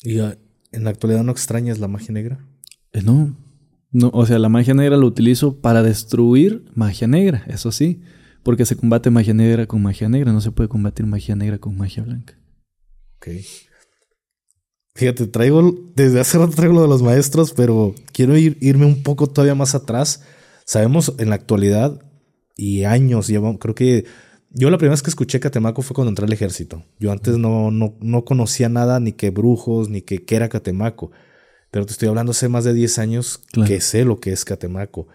¿Y en la actualidad no extrañas la magia negra? Eh, no. no. O sea, la magia negra lo utilizo para destruir magia negra, eso sí. Porque se combate magia negra con magia negra. No se puede combatir magia negra con magia blanca. Ok. Fíjate, traigo, desde hace rato traigo lo de los maestros, pero quiero ir, irme un poco todavía más atrás. Sabemos en la actualidad y años, llevamos, creo que yo la primera vez que escuché Catemaco fue cuando entré al ejército. Yo antes no, no, no conocía nada, ni que brujos, ni que qué era Catemaco. Pero te estoy hablando hace más de 10 años que sé lo que es Catemaco.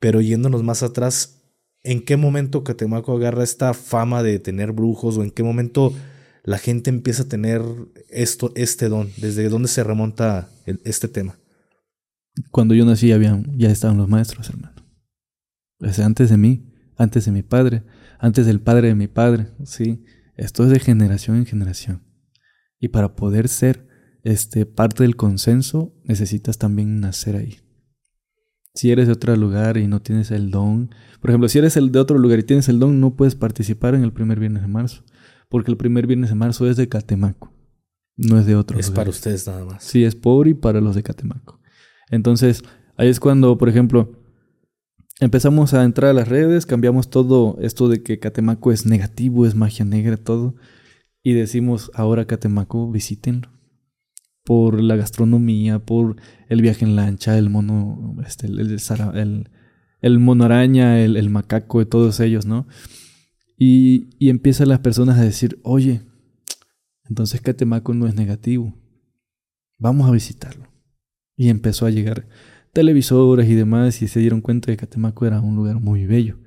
Pero yéndonos más atrás, ¿en qué momento Catemaco agarra esta fama de tener brujos? ¿O en qué momento la gente empieza a tener esto, este don? ¿Desde dónde se remonta este tema? Cuando yo nací habían, ya estaban los maestros, hermano. Antes de mí, antes de mi padre antes del padre de mi padre, ¿sí? Esto es de generación en generación. Y para poder ser este, parte del consenso, necesitas también nacer ahí. Si eres de otro lugar y no tienes el don, por ejemplo, si eres de otro lugar y tienes el don, no puedes participar en el primer viernes de marzo, porque el primer viernes de marzo es de Catemaco, no es de otro es para ustedes nada más. Sí, es pobre y para los de Catemaco. Entonces, ahí es cuando, por ejemplo, empezamos a entrar a las redes, cambiamos todo esto de que Catemaco es negativo, es magia negra, todo. Y decimos, ahora Catemaco, visítenlo. Por la gastronomía, por el viaje en lancha, el mono, este, el, el, el, mono araña, el, el, macaco, de todos ellos, ¿no? Y, empiezan las personas a decir, oye, entonces Catemaco no es negativo. Vamos a visitarlo. Y empezó a llegar televisores y demás y se dieron cuenta que Catemaco era un lugar muy bello.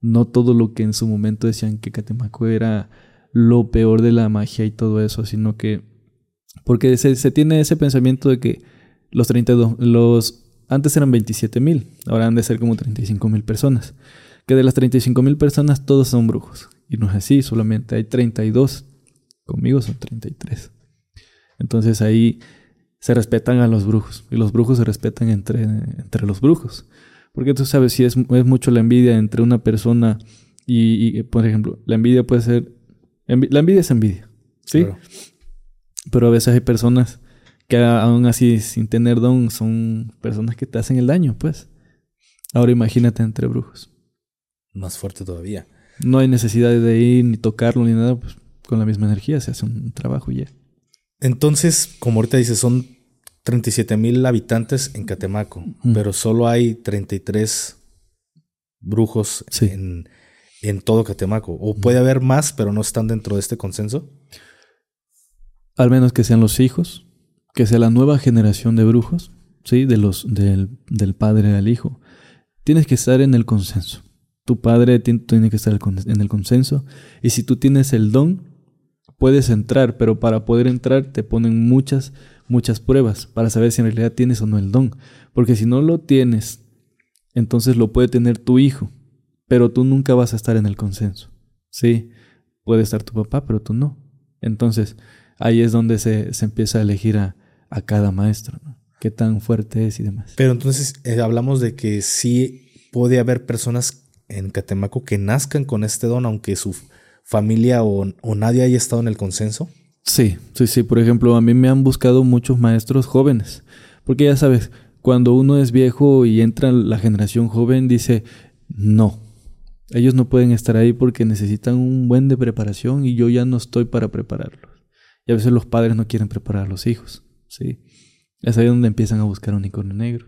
No todo lo que en su momento decían que Catemaco era lo peor de la magia y todo eso, sino que porque se, tiene ese pensamiento de que los 32, los antes eran 27 mil, ahora han de ser como 35 mil personas. Que de las 35 mil personas todos son brujos. Y no es así, solamente hay 32. Conmigo son 33. Entonces ahí se respetan a los brujos y los brujos se respetan entre, entre los brujos. Porque tú sabes, si es, es mucho la envidia entre una persona y, por ejemplo, la envidia puede ser... la envidia es envidia, ¿sí? Pero a veces hay personas que aún así sin tener don son personas que te hacen el daño, pues. Ahora imagínate entre brujos. Más fuerte todavía. No hay necesidad de ir ni tocarlo ni nada, pues con la misma energía se hace un trabajo y ya. Entonces, como ahorita dices, son 37 mil habitantes en Catemaco, pero solo hay 33 brujos en, en, todo Catemaco. ¿O puede haber más, pero no están dentro de este consenso? Al menos que sean los hijos, que sea la nueva generación de brujos, ¿sí? De los, del, del padre al hijo. Tienes que estar en el consenso. Tu padre tiene que estar en el consenso. Y si tú tienes el don, puedes entrar, pero para poder entrar te ponen muchas, muchas pruebas para saber si en realidad tienes o no el don. Porque si no lo tienes, entonces lo puede tener tu hijo, pero tú nunca vas a estar en el consenso. Sí, puede estar tu papá, pero tú no. Entonces, ahí es donde se, empieza a elegir a, cada maestro, qué tan fuerte es y demás. Pero entonces eh, hablamos de que sí puede haber personas en Catemaco que nazcan con este don, aunque su familia o, nadie haya estado en el consenso? Sí, sí, sí. Por ejemplo, a mí me han buscado muchos maestros jóvenes. Porque ya sabes, cuando uno es viejo y entra la generación joven, dice, no, ellos no pueden estar ahí porque necesitan un buen de preparación y yo ya no estoy para prepararlos. Y a veces los padres no quieren preparar a los hijos. ¿sí? Es ahí donde empiezan a buscar unicornio negro.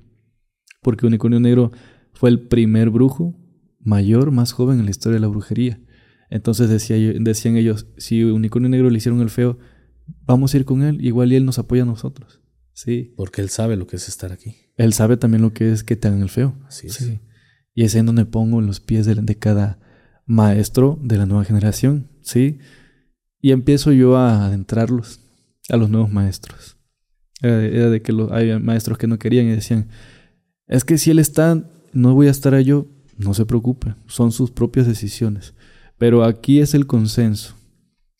Porque unicornio negro fue el primer brujo mayor, más joven en la historia de la brujería. Entonces decía, decían ellos, si Unicornio Negro le hicieron el feo, vamos a ir con él, igual y él nos apoya a nosotros. Sí. Porque él sabe lo que es estar aquí. Él sabe también lo que es que te hagan el feo. Así es. Sí. Y es en donde pongo los pies de, cada maestro de la nueva generación, ¿sí? Y empiezo yo a adentrarlos a los nuevos maestros. Era de, que los, había maestros que no querían y decían, es que si él está, no voy a estar yo. No se preocupe, son sus propias decisiones. Pero aquí es el consenso,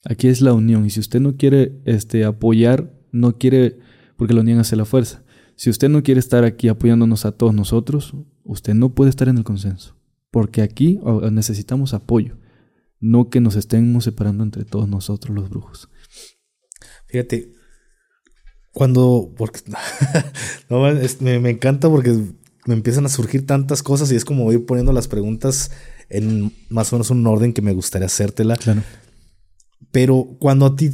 aquí es la unión. Y si usted no quiere este, apoyar, no quiere, porque la unión hace la fuerza. Si usted no quiere estar aquí apoyándonos a todos nosotros, usted no puede estar en el consenso. Porque aquí necesitamos apoyo, no que nos estemos separando entre todos nosotros los brujos. Fíjate, cuando, porque, me, me, encanta porque me empiezan a surgir tantas cosas y es como ir poniendo las preguntas en más o menos un orden que me gustaría hacértela. Claro. Pero cuando a ti,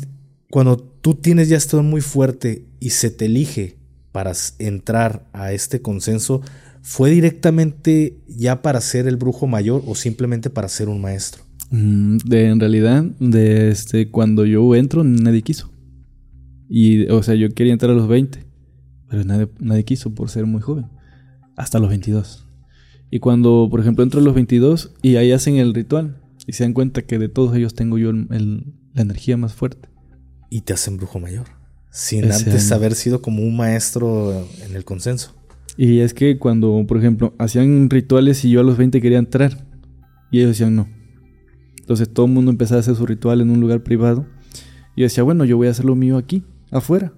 cuando tú tienes ya esto muy fuerte y se te elige para entrar a este consenso, ¿fue directamente ya para ser el brujo mayor o simplemente para ser un maestro? Mm, de, en realidad, de este, cuando yo entro, nadie quiso. Y, o sea, yo quería entrar a los 20, pero nadie, nadie quiso por ser muy joven hasta los 22. Y cuando, por ejemplo, entro a los 22 y ahí hacen el ritual y se dan cuenta que de todos ellos tengo yo la energía más fuerte. Y te hacen brujo mayor, sin antes haber sido como un maestro en el consenso. Y es que cuando, por ejemplo, hacían rituales y yo a los 20 quería entrar y ellos decían no. Entonces todo el mundo empezaba a hacer su ritual en un lugar privado y decía, bueno, yo voy a hacer lo mío aquí, afuera.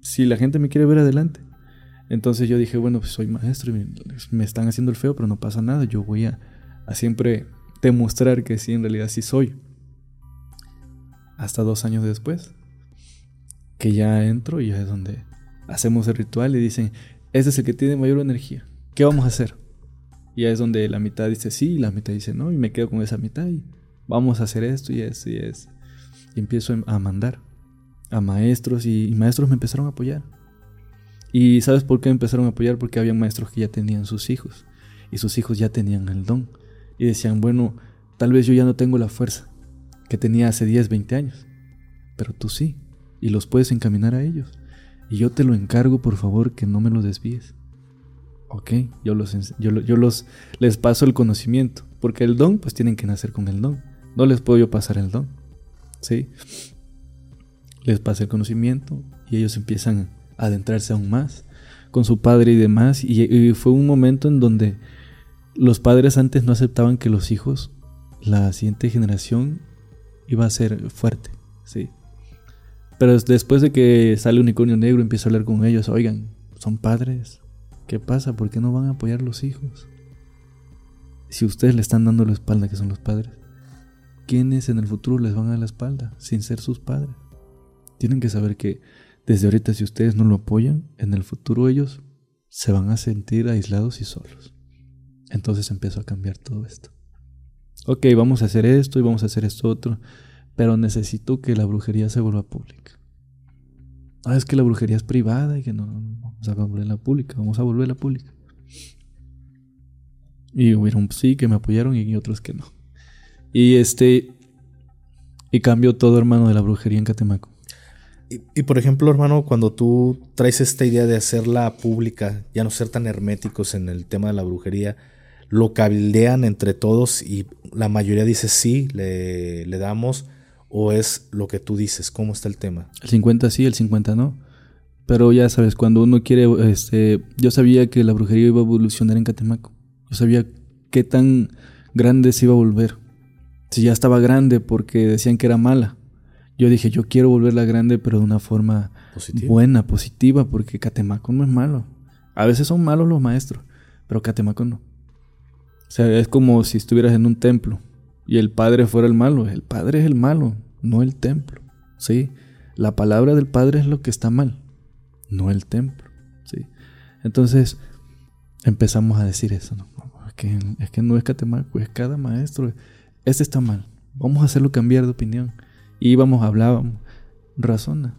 Si la gente me quiere ver adelante. Entonces yo dije, bueno, pues soy maestro y me, están haciendo el feo, pero no pasa nada. Yo voy a, siempre demostrar que sí, en realidad sí soy. Hasta dos años después, que ya entro y es donde hacemos el ritual y dicen, ese es el que tiene mayor energía. ¿Qué vamos a hacer? Y es donde la mitad dice sí y la mitad dice no, y me quedo con esa mitad y vamos a hacer esto y esto y esto. Y empiezo a mandar a maestros y maestros me empezaron a apoyar. Y ¿sabes por qué empezaron a apoyar? Porque había maestros que ya tenían sus hijos y sus hijos ya tenían el don. Y decían, bueno, tal vez yo ya no tengo la fuerza que tenía hace 10, 20 años, pero tú sí, y los puedes encaminar a ellos. Y yo te lo encargo, por favor, que no me lo desvíes. Ok, yo los, yo, yo los les paso el conocimiento, porque el don, pues tienen que nacer con el don. No les puedo yo pasar el don. ¿Sí? Les paso el conocimiento y ellos empiezan adentrarse aún más con su padre y demás. Y, fue un momento en donde los padres antes no aceptaban que los hijos, la siguiente generación, iba a ser fuerte, sí. Pero después de que sale Unicornio Negro, empieza a hablar con ellos, oigan, son padres, ¿qué pasa? ¿Por qué no van a apoyar los hijos? Si ustedes le están dando la espalda, que son los padres, ¿quiénes en el futuro les van a dar la espalda sin ser sus padres? Tienen que saber que desde ahorita, si ustedes no lo apoyan, en el futuro ellos se van a sentir aislados y solos. Entonces empezó a cambiar todo esto. Ok, vamos a hacer esto y vamos a hacer esto otro, pero necesito que la brujería se vuelva pública. Ah, es que la brujería es privada y que no, vamos a volverla pública, vamos a volverla pública. Y hubieron sí que me apoyaron y otros que no. Y este y cambió todo hermano de la brujería en Catemaco. Y, por ejemplo, hermano, cuando tú traes esta idea de hacerla pública, ya no ser tan herméticos en el tema de la brujería, lo cabildean entre todos y la mayoría dice sí, le, le damos, o es lo que tú dices, ¿cómo está el tema? El 50 sí, el 50 no. Pero ya sabes, cuando uno quiere, este, yo sabía que la brujería iba a evolucionar en Catemaco. Yo sabía qué tan grande se iba a volver. Si ya estaba grande porque decían que era mala yo dije, yo quiero volverla grande, pero de una forma buena, positiva, porque Catemaco no es malo. A veces son malos los maestros, pero Catemaco no. O sea, es como si estuvieras en un templo y el padre fuera el malo. El padre es el malo, no el templo. ¿Sí? La palabra del padre es lo que está mal, no el templo. ¿Sí? Entonces empezamos a decir eso. ¿no? Es, que, es que no es Catemaco, es cada maestro. Este está mal. Vamos a hacerlo cambiar de opinión. Íbamos, hablábamos. Razona.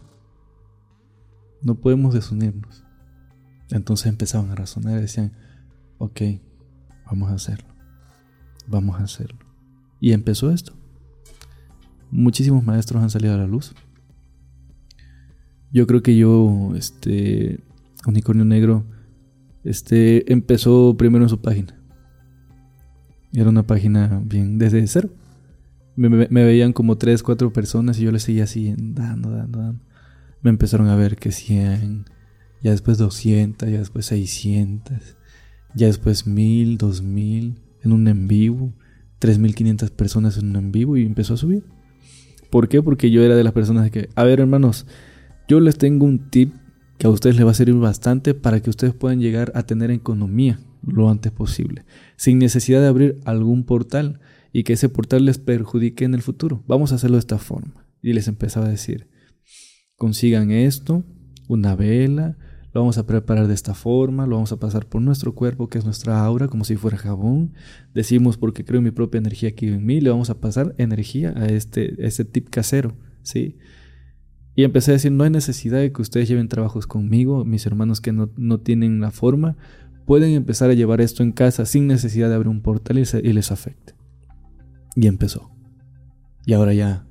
No podemos desunirnos. Entonces empezaban a razonar y decían, ok, vamos a hacerlo. Vamos a hacerlo. Y empezó esto. Muchísimos maestros han salido a la luz. Yo creo que yo, este, Unicornio Negro, este, empezó primero en su página. Era una página bien desde cero me, veían como tres, cuatro personas y yo les seguía así, dando, dando, dando. Me empezaron a ver que 100, ya después 200, ya después 600. Ya después mil, dos mil, en un en vivo, tres mil quinientas personas en un en vivo y empezó a subir. ¿Por qué? Porque yo era de las personas que, a ver hermanos, yo les tengo un tip que a ustedes les va a servir bastante para que ustedes puedan llegar a tener economía lo antes posible, sin necesidad de abrir algún portal y que ese portal les perjudique en el futuro. Vamos a hacerlo de esta forma. Y les empezaba a decir, consigan esto, una vela, lo vamos a preparar de esta forma, lo vamos a pasar por nuestro cuerpo, que es nuestra aura, como si fuera jabón. Decimos, porque creo mi propia energía aquí en mí, le vamos a pasar energía a este, este tip casero, ¿sí? Y empecé a decir, no hay necesidad de que ustedes lleven trabajos conmigo, mis hermanos que no, no tienen la forma, pueden empezar a llevar esto en casa sin necesidad de abrir un portal y les afecte. Y empezó. Y ahora ya,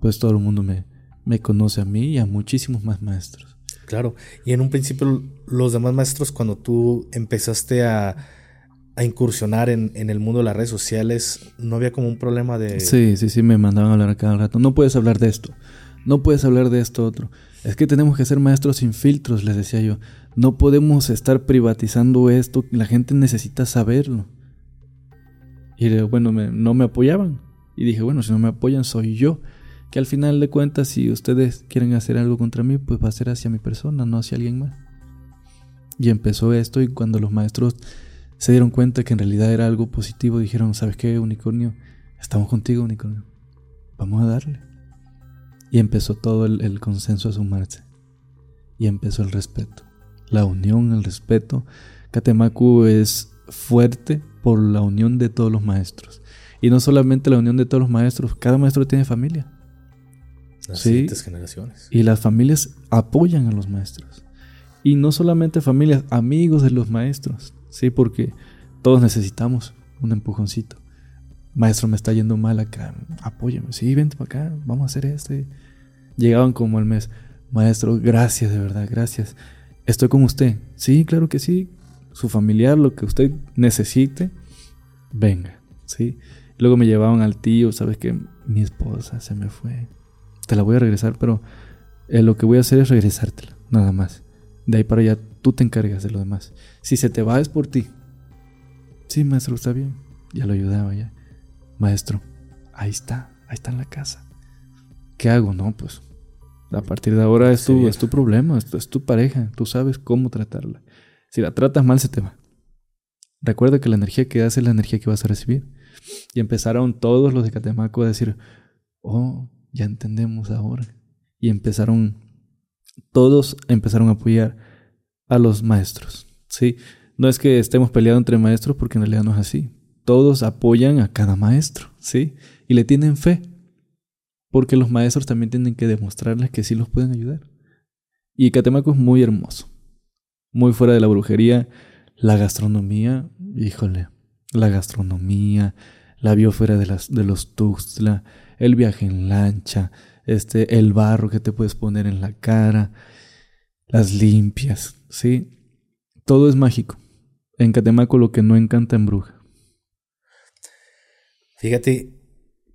pues todo el mundo me, me conoce a mí y a muchísimos más maestros. Claro, y en un principio los demás maestros cuando tú empezaste a, a incursionar en, en, el mundo de las redes sociales, no había como un problema de... Sí, sí, sí, me mandaban a hablar a cada rato. No puedes hablar de esto, no puedes hablar de esto otro. Es que tenemos que ser maestros sin filtros, les decía yo. No podemos estar privatizando esto, la gente necesita saberlo. Y bueno, no me apoyaban. Y dije, bueno, si no me apoyan soy yo que al final de cuentas si ustedes quieren hacer algo contra mí, pues va a ser hacia mi persona, no hacia alguien más. Y empezó esto y cuando los maestros se dieron cuenta que en realidad era algo positivo, dijeron, ¿sabes qué, unicornio? Estamos contigo, unicornio. Vamos a darle. Y empezó todo el, consenso a sumarse. Y empezó el respeto. La unión, el respeto. Catemacu es fuerte por la unión de todos los maestros. Y no solamente la unión de todos los maestros, cada maestro tiene familia. Las siguientes generaciones. Y las familias apoyan a los maestros. Y no solamente familias, amigos de los maestros. Sí, porque todos necesitamos un empujoncito. Maestro, me está yendo mal acá. Apóyame. Sí, vente para acá. Vamos a hacer este. Llegaban como al mes. Maestro, gracias, de verdad, gracias. Estoy con usted. Sí, claro que sí. Su familiar, lo que usted necesite, venga. Sí. Luego me llevaban al tío, sabes que mi esposa se me fue te la voy a regresar, pero eh, lo que voy a hacer es regresártela, nada más. De ahí para allá tú te encargas de lo demás. Si se te va es por ti. Sí, maestro, está bien. Ya lo ayudaba ya. Maestro, ahí está, ahí está en la casa. ¿Qué hago? No, pues a partir de ahora es tu, es tu problema, es, es tu pareja, tú sabes cómo tratarla. Si la tratas mal, se te va. Recuerda que la energía que das es la energía que vas a recibir. Y empezaron todos los de Catemaco a decir, oh, ya entendemos ahora. Y empezaron, todos empezaron a apoyar a los maestros, ¿sí? No es que estemos peleando entre maestros porque en realidad no es así. Todos apoyan a cada maestro, ¿sí? Y le tienen fe. Porque los maestros también tienen que demostrarles que sí los pueden ayudar. Y Catemaco es muy hermoso. Muy fuera de la brujería. La gastronomía, híjole, la gastronomía, la biosfera de, las, de los Tuxtla, el viaje en lancha, este, el barro que te puedes poner en la cara, las limpias, ¿sí? Todo es mágico. En Catemaco lo que no encanta en bruja. Fíjate,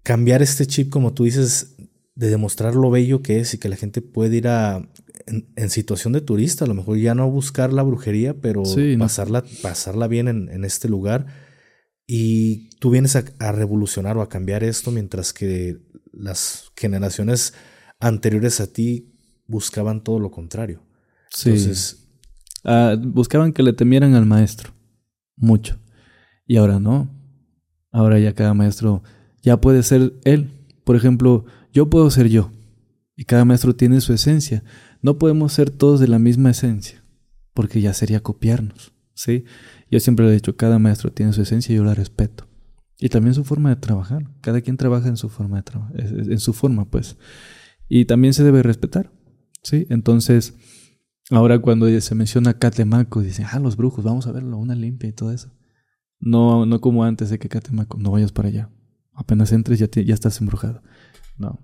cambiar este chip, como tú dices, de demostrar lo bello que es y que la gente puede ir a, en, situación de turista, a lo mejor ya no buscar la brujería, pero pasarla, pasarla bien en, en este lugar y tú vienes a, revolucionar o a cambiar esto mientras que las generaciones anteriores a ti buscaban todo lo contrario. Sí. Entonces, ah, buscaban que le temieran al maestro. Mucho. Y ahora no. Ahora ya cada maestro ya puede ser él. Por ejemplo, yo puedo ser yo. Y cada maestro tiene su esencia. No podemos ser todos de la misma esencia. Porque ya sería copiarnos. ¿Sí? Yo siempre le he dicho, cada maestro tiene su esencia y yo la respeto. Y también su forma de trabajar. Cada quien trabaja en su forma de trabajar, en su forma, pues. Y también se debe respetar. ¿Sí? Entonces, ahora cuando se menciona Catemaco, dicen, ah, los brujos, vamos a verlo, una limpia y todo eso. No, no como antes de que Catemaco, no vayas para allá. Apenas entres ya, ya estás embrujado. No.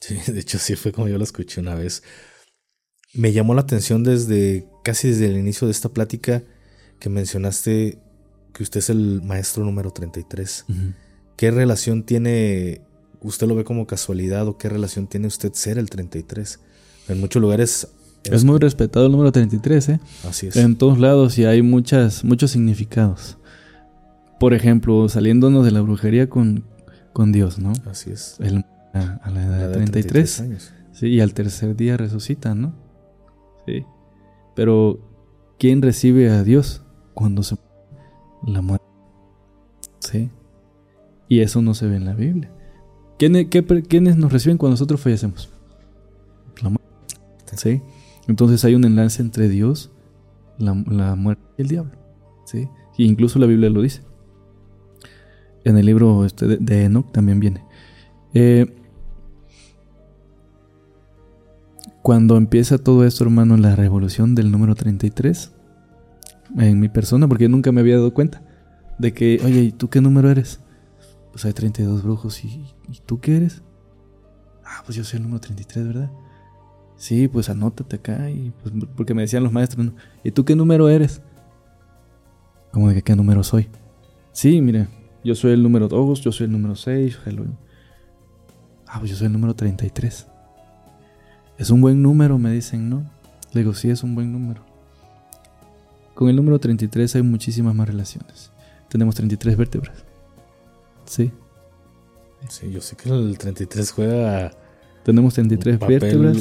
Sí, de hecho sí fue como yo lo escuché una vez. Me llamó la atención desde casi desde el inicio de esta plática que mencionaste que usted es el maestro número 33. ¿Qué relación tiene, usted lo ve como casualidad o qué relación tiene usted ser el 33? En muchos lugares Es muy respetado el número 33, ¿eh? Así es. En todos lados y hay muchas, muchos significados. Por ejemplo, saliéndonos de la brujería con, con Dios, ¿no? Así es. Él a, a la edad de de 33. años. Sí, y al tercer día resucita, ¿no? Pero, ¿quién recibe a Dios cuando se la muerte? Sí. Y eso no se ve en la Biblia. ¿Quiénes, qué per- quiénes nos reciben cuando nosotros fallecemos? La muerte. Sí. Entonces hay un enlace entre Dios, la, la muerte y el diablo. Sí. Y incluso la Biblia lo dice. En el libro este de Enoch también viene. Eh, cuando empieza todo esto, hermano, la revolución del número 33, en mi persona, porque nunca me había dado cuenta de que, oye, ¿y tú qué número eres? Pues hay 32 brujos, ¿y, ¿y tú qué eres? Ah, pues yo soy el número 33, ¿verdad? Sí, pues anótate acá, y pues, porque me decían los maestros. ¿y tú qué número eres? ¿Cómo de que qué número soy? Sí, mire, yo soy el número 2, yo soy el número 6, hello. Ah, pues yo soy el número 33. Es un buen número, me dicen, ¿no? Le digo, sí, es un buen número. Con el número 33 hay muchísimas más relaciones. Tenemos 33 vértebras. Sí, Sí, yo sé que el 33 juega tenemos 33 un papel vértebras.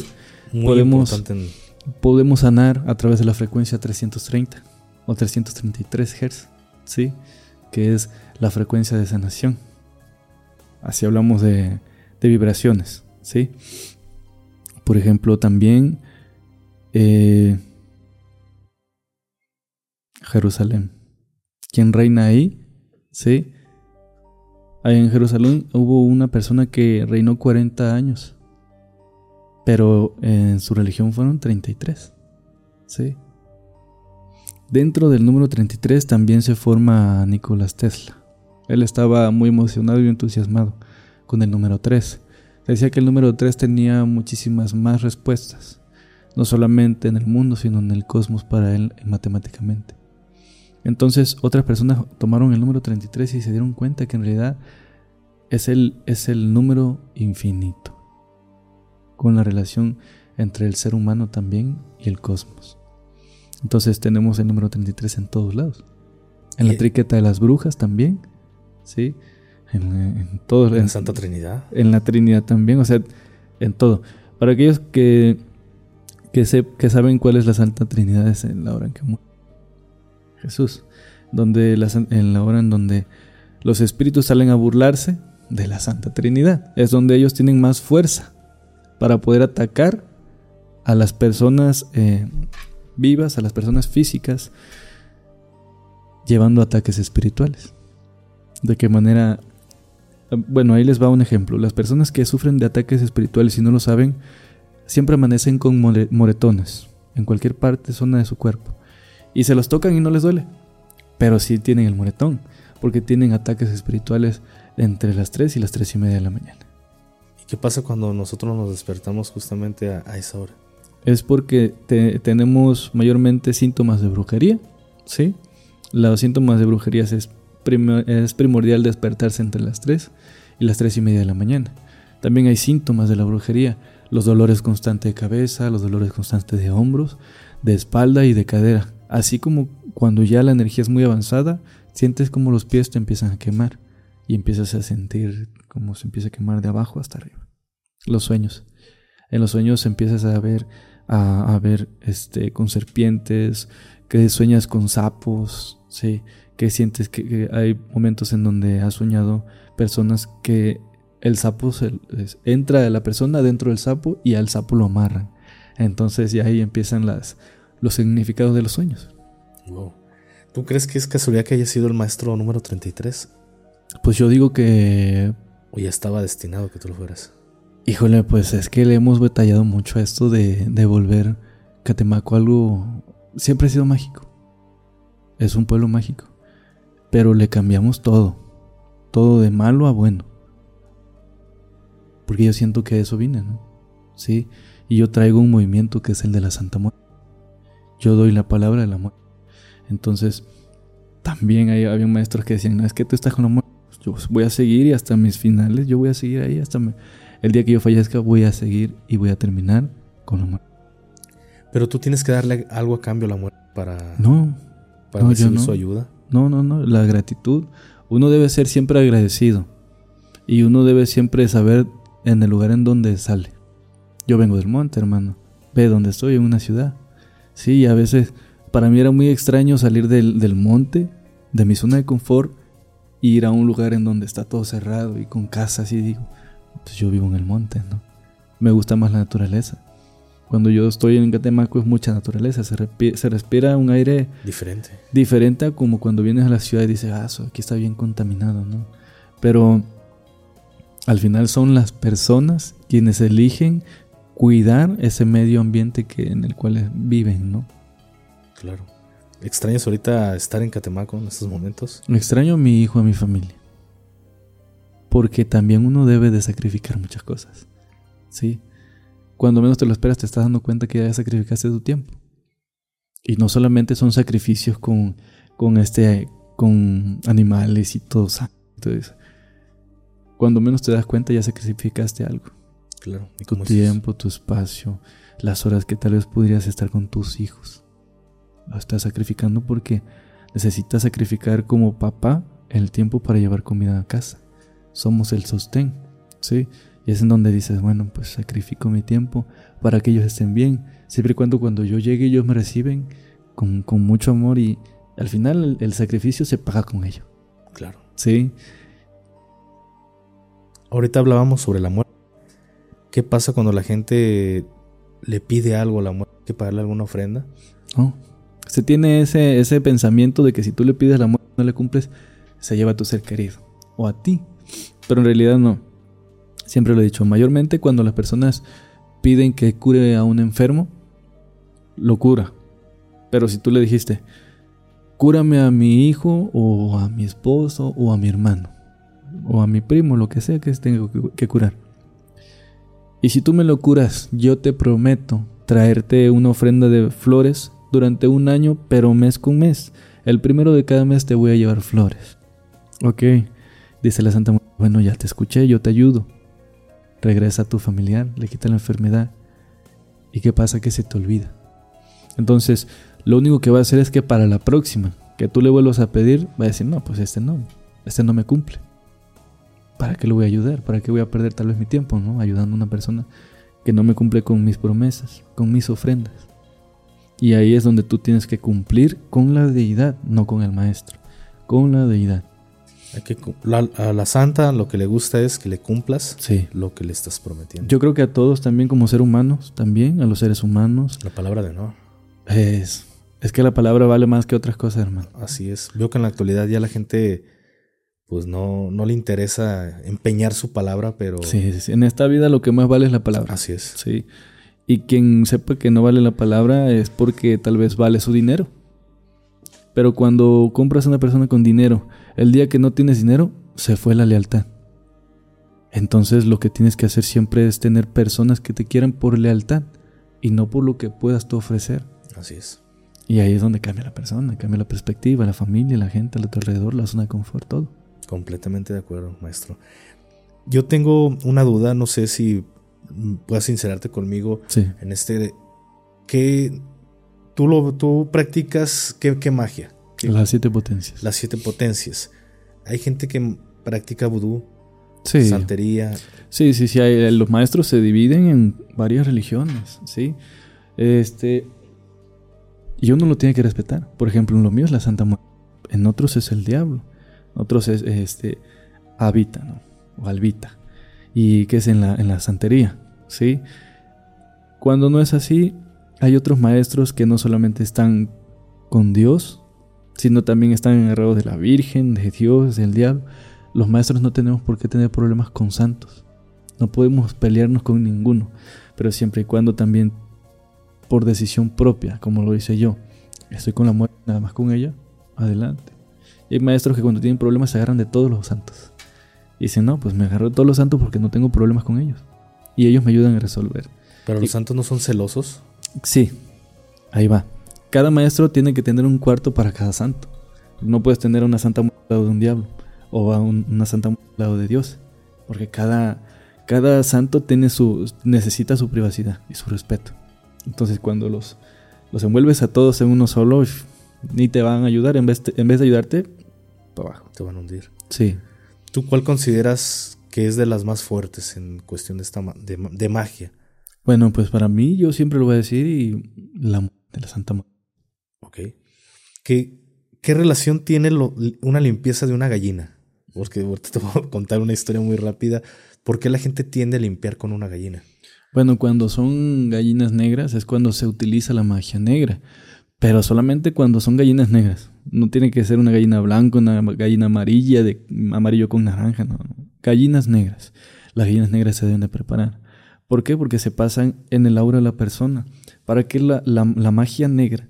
muy Podemos- importante en- Podemos sanar a través de la frecuencia 330 o 333 Hz, ¿sí? Que es la frecuencia de sanación. Así hablamos de, de vibraciones, ¿sí? Por ejemplo, también eh, Jerusalén. ¿Quién reina ahí? ¿Sí? Ahí en Jerusalén hubo una persona que reinó 40 años. Pero en su religión fueron 33. ¿Sí? Dentro del número 33 también se forma Nicolás Tesla. Él estaba muy emocionado y entusiasmado con el número 3. Decía que el número 3 tenía muchísimas más respuestas, no solamente en el mundo, sino en el cosmos para él matemáticamente. Entonces otras personas tomaron el número 33 y se dieron cuenta que en realidad es el, es el número infinito, con la relación entre el ser humano también y el cosmos. Entonces tenemos el número 33 en todos lados. En la triqueta de las brujas también, ¿sí? En, en todo. en en- Santa Trinidad. en la Trinidad también, o sea, en todo. Para aquellos que, que, se- que saben cuál es la Santa Trinidad, es en la hora en que muere Jesús, donde la en la hora en donde los espíritus salen a burlarse de la Santa Trinidad, es donde ellos tienen más fuerza para poder atacar a las personas eh, vivas, a las personas físicas, llevando ataques espirituales. ¿De qué manera bueno, ahí les va un ejemplo. Las personas que sufren de ataques espirituales y no lo saben, siempre amanecen con more- moretones en cualquier parte, zona de su cuerpo. Y se los tocan y no les duele. Pero sí tienen el moretón, porque tienen ataques espirituales entre las 3 y las 3 y media de la mañana. ¿Y qué pasa cuando nosotros nos despertamos justamente a, a esa hora? Es porque te- tenemos mayormente síntomas de brujería, ¿sí? Los síntomas de brujería es, es primordial despertarse entre las 3 y las 3 y media de la mañana. También hay síntomas de la brujería, los dolores constantes de cabeza, los dolores constantes de hombros, de espalda y de cadera. Así como cuando ya la energía es muy avanzada, sientes como los pies te empiezan a quemar y empiezas a sentir como se empieza a quemar de abajo hasta arriba. Los sueños. En los sueños empiezas a ver a, a ver este con serpientes, que sueñas con sapos, sí, que sientes que, que hay momentos en donde has soñado personas que el sapo se- es- entra a la persona dentro del sapo y al sapo lo amarran. Entonces ya ahí empiezan las los significados de los sueños. Wow. ¿Tú crees que es casualidad que haya sido el maestro número 33? Pues yo digo que ¿O ya estaba destinado que tú lo fueras? Híjole, pues es que le hemos batallado mucho a esto de, de volver Catemaco algo... Siempre ha sido mágico. Es un pueblo mágico. Pero le cambiamos todo. Todo de malo a bueno. Porque yo siento que a eso vine, ¿no? Sí. Y yo traigo un movimiento que es el de la Santa Muerte. Yo doy la palabra de la muerte. Entonces, también hay, había maestros que decían, no, es que tú estás con la muerte. Yo voy a seguir y hasta mis finales, yo voy a seguir ahí hasta me- el día que yo fallezca voy a seguir y voy a terminar con la muerte. Pero tú tienes que darle algo a cambio a la muerte para, No, para no, yo recibir no. su ayuda. No, no, no. La gratitud. Uno debe ser siempre agradecido. Y uno debe siempre saber en el lugar en donde sale. Yo vengo del monte, hermano. Ve donde estoy, en una ciudad. Sí, a veces para mí era muy extraño salir del, del monte, de mi zona de confort, e ir a un lugar en donde está todo cerrado y con casas y digo, pues yo vivo en el monte, ¿no? Me gusta más la naturaleza. Cuando yo estoy en Catemaco es mucha naturaleza, se, se respira un aire Diferente. diferente a como cuando vienes a la ciudad y dices, ah, aquí está bien contaminado, ¿no? Pero al final son las personas quienes eligen cuidar ese medio ambiente que, en el cual viven, ¿no? Claro. ¿Extrañas ahorita estar en Catemaco en estos momentos? Extraño a mi hijo, a mi familia. Porque también uno debe de sacrificar muchas cosas. ¿Sí? Cuando menos te lo esperas te estás dando cuenta que ya sacrificaste tu tiempo. Y no solamente son sacrificios con, con este con animales y todo. eso. Cuando menos te das cuenta ya sacrificaste algo. Claro. ¿Y Tu es tiempo, tu espacio, las horas que tal vez podrías estar con tus hijos. Lo estás sacrificando porque necesitas sacrificar como papá el tiempo para llevar comida a casa. Somos el sostén, ¿sí? Y es en donde dices, bueno, pues sacrifico mi tiempo para que ellos estén bien. Siempre y cuando cuando yo llegue ellos me reciben con, con mucho amor y al final el, el sacrificio se paga con ello, Claro. ¿sí? Ahorita hablábamos sobre la muerte. ¿Qué pasa cuando la gente le pide algo a la muerte? ¿Hay que pagarle alguna ofrenda? ¿no? Se tiene ese, ese pensamiento de que si tú le pides la muerte y no le cumples, se lleva a tu ser querido o a ti. Pero en realidad no. Siempre lo he dicho, mayormente cuando las personas piden que cure a un enfermo, lo cura. Pero si tú le dijiste, cúrame a mi hijo o a mi esposo o a mi hermano o a mi primo, lo que sea que tenga que- curar. Y si tú me lo curas, yo te prometo traerte una ofrenda de flores durante un año, pero mes con mes. El primero de cada mes te voy a llevar flores. Ok, dice la Santa Muerte. Bueno, ya te escuché, yo te ayudo. Regresa a tu familiar, le quita la enfermedad. ¿Y qué pasa? Que se te olvida. Entonces, lo único que va a hacer es que para la próxima que tú le vuelvas a pedir, va a decir, no, pues este no, este no me cumple. ¿Para qué lo voy a ayudar? ¿Para qué voy a perder tal vez mi tiempo, no? Ayudando a una persona que no me cumple con mis promesas, con mis ofrendas. Y ahí es donde tú tienes que cumplir con la deidad, no con el maestro, con la deidad. Que, la- a la santa lo que le gusta es que le cumplas Sí. lo que le estás prometiendo. Yo creo que a todos también como seres humanos, también a los seres humanos, la palabra de no. es, es que la palabra vale más que otras cosas, hermano. Así es. Veo que en la actualidad ya la gente pues no, no le interesa empeñar su palabra, pero Sí, sí, sí. En esta vida lo que más vale es la palabra. así es. Sí. Y quien sepa que no vale la palabra es porque tal vez vale su dinero. Pero cuando compras a una persona con dinero, el día que no tienes dinero, se fue la lealtad. Entonces lo que tienes que hacer siempre es tener personas que te quieran por lealtad y no por lo que puedas tú ofrecer. Así es. Y ahí es donde cambia la persona, cambia la perspectiva, la familia, la gente a tu alrededor, la zona de confort, todo. Completamente de acuerdo, maestro. Yo tengo una duda, no sé si puedas sincerarte conmigo Sí. en este que tú lo tú practicas qué, qué magia, ¿Qué- Las siete potencias. las siete potencias. Hay gente que practica vudú, sí. santería, Sí, sí, sí. hay- los maestros se dividen en varias religiones, ¿sí? Este. Y uno lo tiene que respetar. Por ejemplo, en lo mío es la Santa Muerte. En otros es el diablo. En otros es este. Habita, ¿no? O albita. Y que es en la, en la santería, ¿sí? Cuando no es así, hay otros maestros que no solamente están con Dios, sino también están agarrados de la Virgen, de Dios, del diablo. Los maestros no tenemos por qué tener problemas con santos. No podemos pelearnos con ninguno, pero siempre y cuando también por decisión propia, como lo hice yo, estoy con la muerte nada más con ella, adelante. Y hay maestros que cuando tienen problemas se agarran de todos los santos. Y dicen, no, pues me agarro de todos los santos porque no tengo problemas con ellos. Y ellos me ayudan a resolver. pero los santos no son celosos. Sí, ahí va. Cada maestro tiene que tener un cuarto para cada santo. No puedes tener una santa al lado de un diablo o a un- una santa al lado de Dios, porque cada, cada santo tiene su, necesita su privacidad y su respeto. Entonces cuando los, los envuelves a todos en uno solo, ni te van a ayudar, en vez de, en vez de ayudarte, para abajo. Te van a hundir. Sí. ¿Tú cuál consideras que es de las más fuertes en cuestión de, esta, de, de magia? Bueno, pues para mí yo siempre lo voy a decir y la de la Santa Muerte. ¿Qué, qué relación tiene una limpieza de una gallina? Porque te voy a contar una historia muy rápida. ¿Por qué la gente tiende a limpiar con una gallina? Bueno, cuando son gallinas negras es cuando se utiliza la magia negra. Pero solamente cuando son gallinas negras. No tiene que ser una gallina blanca, una gallina amarilla, de amarillo con naranja. Gallinas negras. Las gallinas negras se deben de preparar. ¿Por qué? Porque se pasan en el aura de la persona. Para que la, la, la magia negra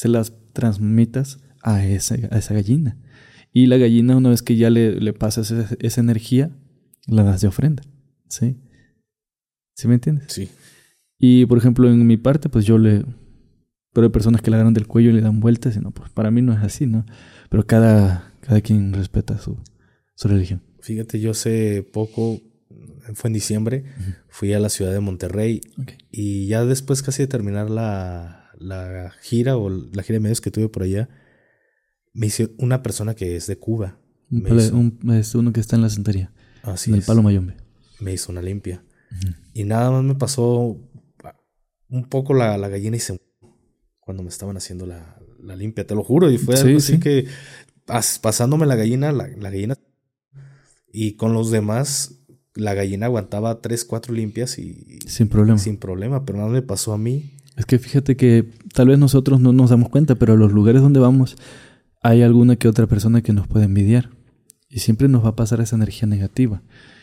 se las transmitas a esa, a esa, gallina. Y la gallina, una vez que ya le, le pasas esa, esa, energía, la das de ofrenda. ¿Sí? ¿Sí me entiendes? Sí. Y por ejemplo, en mi parte, pues yo le, pero hay personas que la agarran del cuello y le dan vueltas. Y no, pues para mí no es así, ¿no? Pero cada, cada quien respeta su, su religión. Fíjate, yo hace poco, fue en diciembre, uh -huh. fui a la ciudad de Monterrey. Okay. Y ya después casi de terminar la, la gira o la gira de medios que tuve por allá, me hice una persona que es de Cuba. Un, pale, un es uno que está en la santería. Así en el es. Palo Mayombe. Me hizo una limpia. Uh -huh. Y nada más me pasó un poco la, la gallina y se cuando me estaban haciendo la, la limpia, te lo juro. Y fue Sí, algo así sí. que pas- pasándome la gallina, la, la gallina. Y con los demás, la gallina aguantaba tres, cuatro limpias y Sin problema. sin problema. Pero nada me pasó a mí. Es que fíjate que tal vez nosotros no nos damos cuenta, pero a los lugares donde vamos hay alguna que otra persona que nos puede envidiar. Y siempre nos va a pasar esa energía negativa.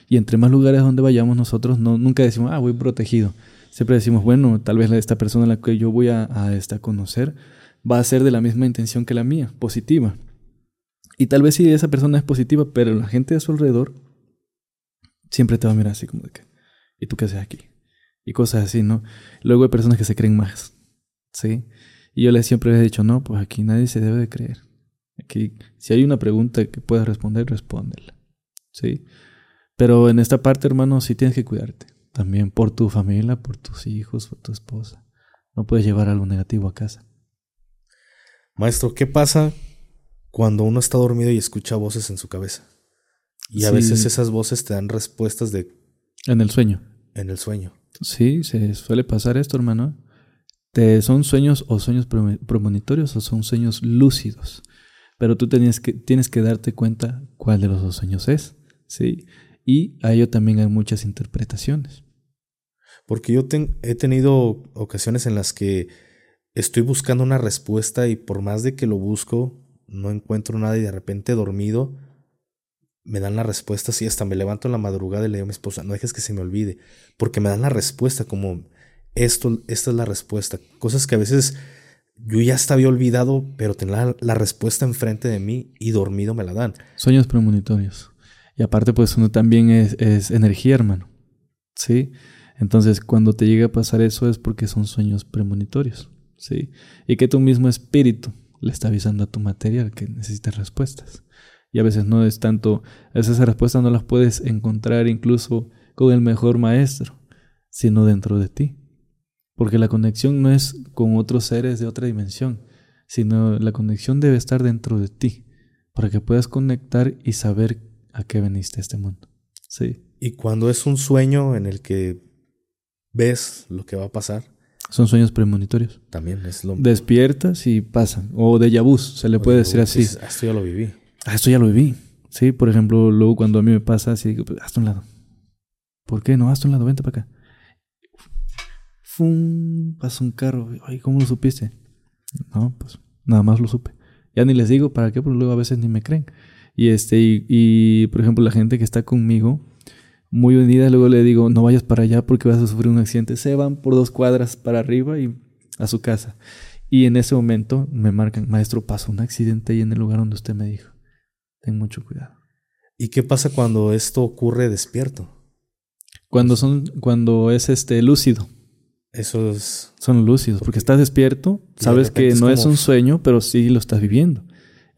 Y entre más lugares donde vayamos nosotros, no, nunca decimos, ah, voy protegido. Siempre decimos, bueno, tal vez esta persona a la que yo voy a, a esta conocer va a ser de la misma intención que la mía, positiva. Y tal vez sí esa persona es positiva, pero la gente de su alrededor siempre te va a mirar así como de que, ¿y tú qué haces aquí? Y cosas así, ¿no? Luego hay personas que se creen más, ¿sí? Y yo les siempre les he dicho, no, pues aquí nadie se debe de creer. Aquí, si hay una pregunta que puedas responder, respóndela, ¿sí? Pero en esta parte, hermano, sí tienes que cuidarte. También por tu familia, por tus hijos, por tu esposa. No puedes llevar algo negativo a casa. Maestro, ¿qué pasa cuando uno está dormido y escucha voces en su cabeza? Y a Sí. veces esas voces te dan respuestas de En el sueño. en el sueño. Sí, se suele pasar esto, hermano. Te, ¿Son sueños o sueños pre- premonitorios o son sueños lúcidos? Pero tú tienes que, tienes que darte cuenta cuál de los dos sueños es, ¿sí? Y a ello también hay muchas interpretaciones. Porque yo he tenido ocasiones en las que estoy buscando una respuesta y por más de que lo busco, no encuentro nada y de repente dormido me dan la respuesta y hasta me levanto en la madrugada y le digo a mi esposa, no dejes que se me olvide, porque me dan la respuesta como esto, esta es la respuesta. Cosas que a veces yo ya hasta había olvidado, pero tener la, respuesta enfrente de mí y dormido me la dan. Sueños premonitorios. Y aparte, pues uno también es, energía, hermano. ¿Sí? Entonces, cuando te llega a pasar eso es porque son sueños premonitorios. ¿Sí? Y que tu mismo espíritu le está avisando a tu material que necesitas respuestas. Y a veces no es tanto, a veces esas respuestas no las puedes encontrar incluso con el mejor maestro, sino dentro de ti. Porque la conexión no es con otros seres de otra dimensión, sino la conexión debe estar dentro de ti, para que puedas conectar y saber a qué veniste a este mundo. Sí. Y cuando es un sueño en el que ves lo que va a pasar, Son sueños premonitorios. también es lo Despiertas y pasan. O de vu, se le puede decir así. Dices, "Ah, Esto ya lo viví. Ah, esto ya lo viví. Sí, por ejemplo, luego cuando a mí me pasa así, digo, pues, hazte un lado. ¿Por qué? No, hazte un lado, vente para acá. Fum, pasa un carro. Ay, ¿cómo lo supiste? No, pues nada más lo supe. Ya ni les digo para qué, porque luego a veces ni me creen. Y este, y, y, por ejemplo, la gente que está conmigo, muy unida, luego le digo, no vayas para allá porque vas a sufrir un accidente. Se van por dos cuadras para arriba y a su casa. Y en ese momento me marcan, maestro, pasó un accidente ahí en el lugar donde usted me dijo. Ten mucho cuidado. ¿Y qué pasa cuando esto ocurre despierto? Cuando son, cuando es este lúcido, Eso es. son lúcidos, porque estás despierto, de sabes que es no es como- un sueño, pero sí lo estás viviendo.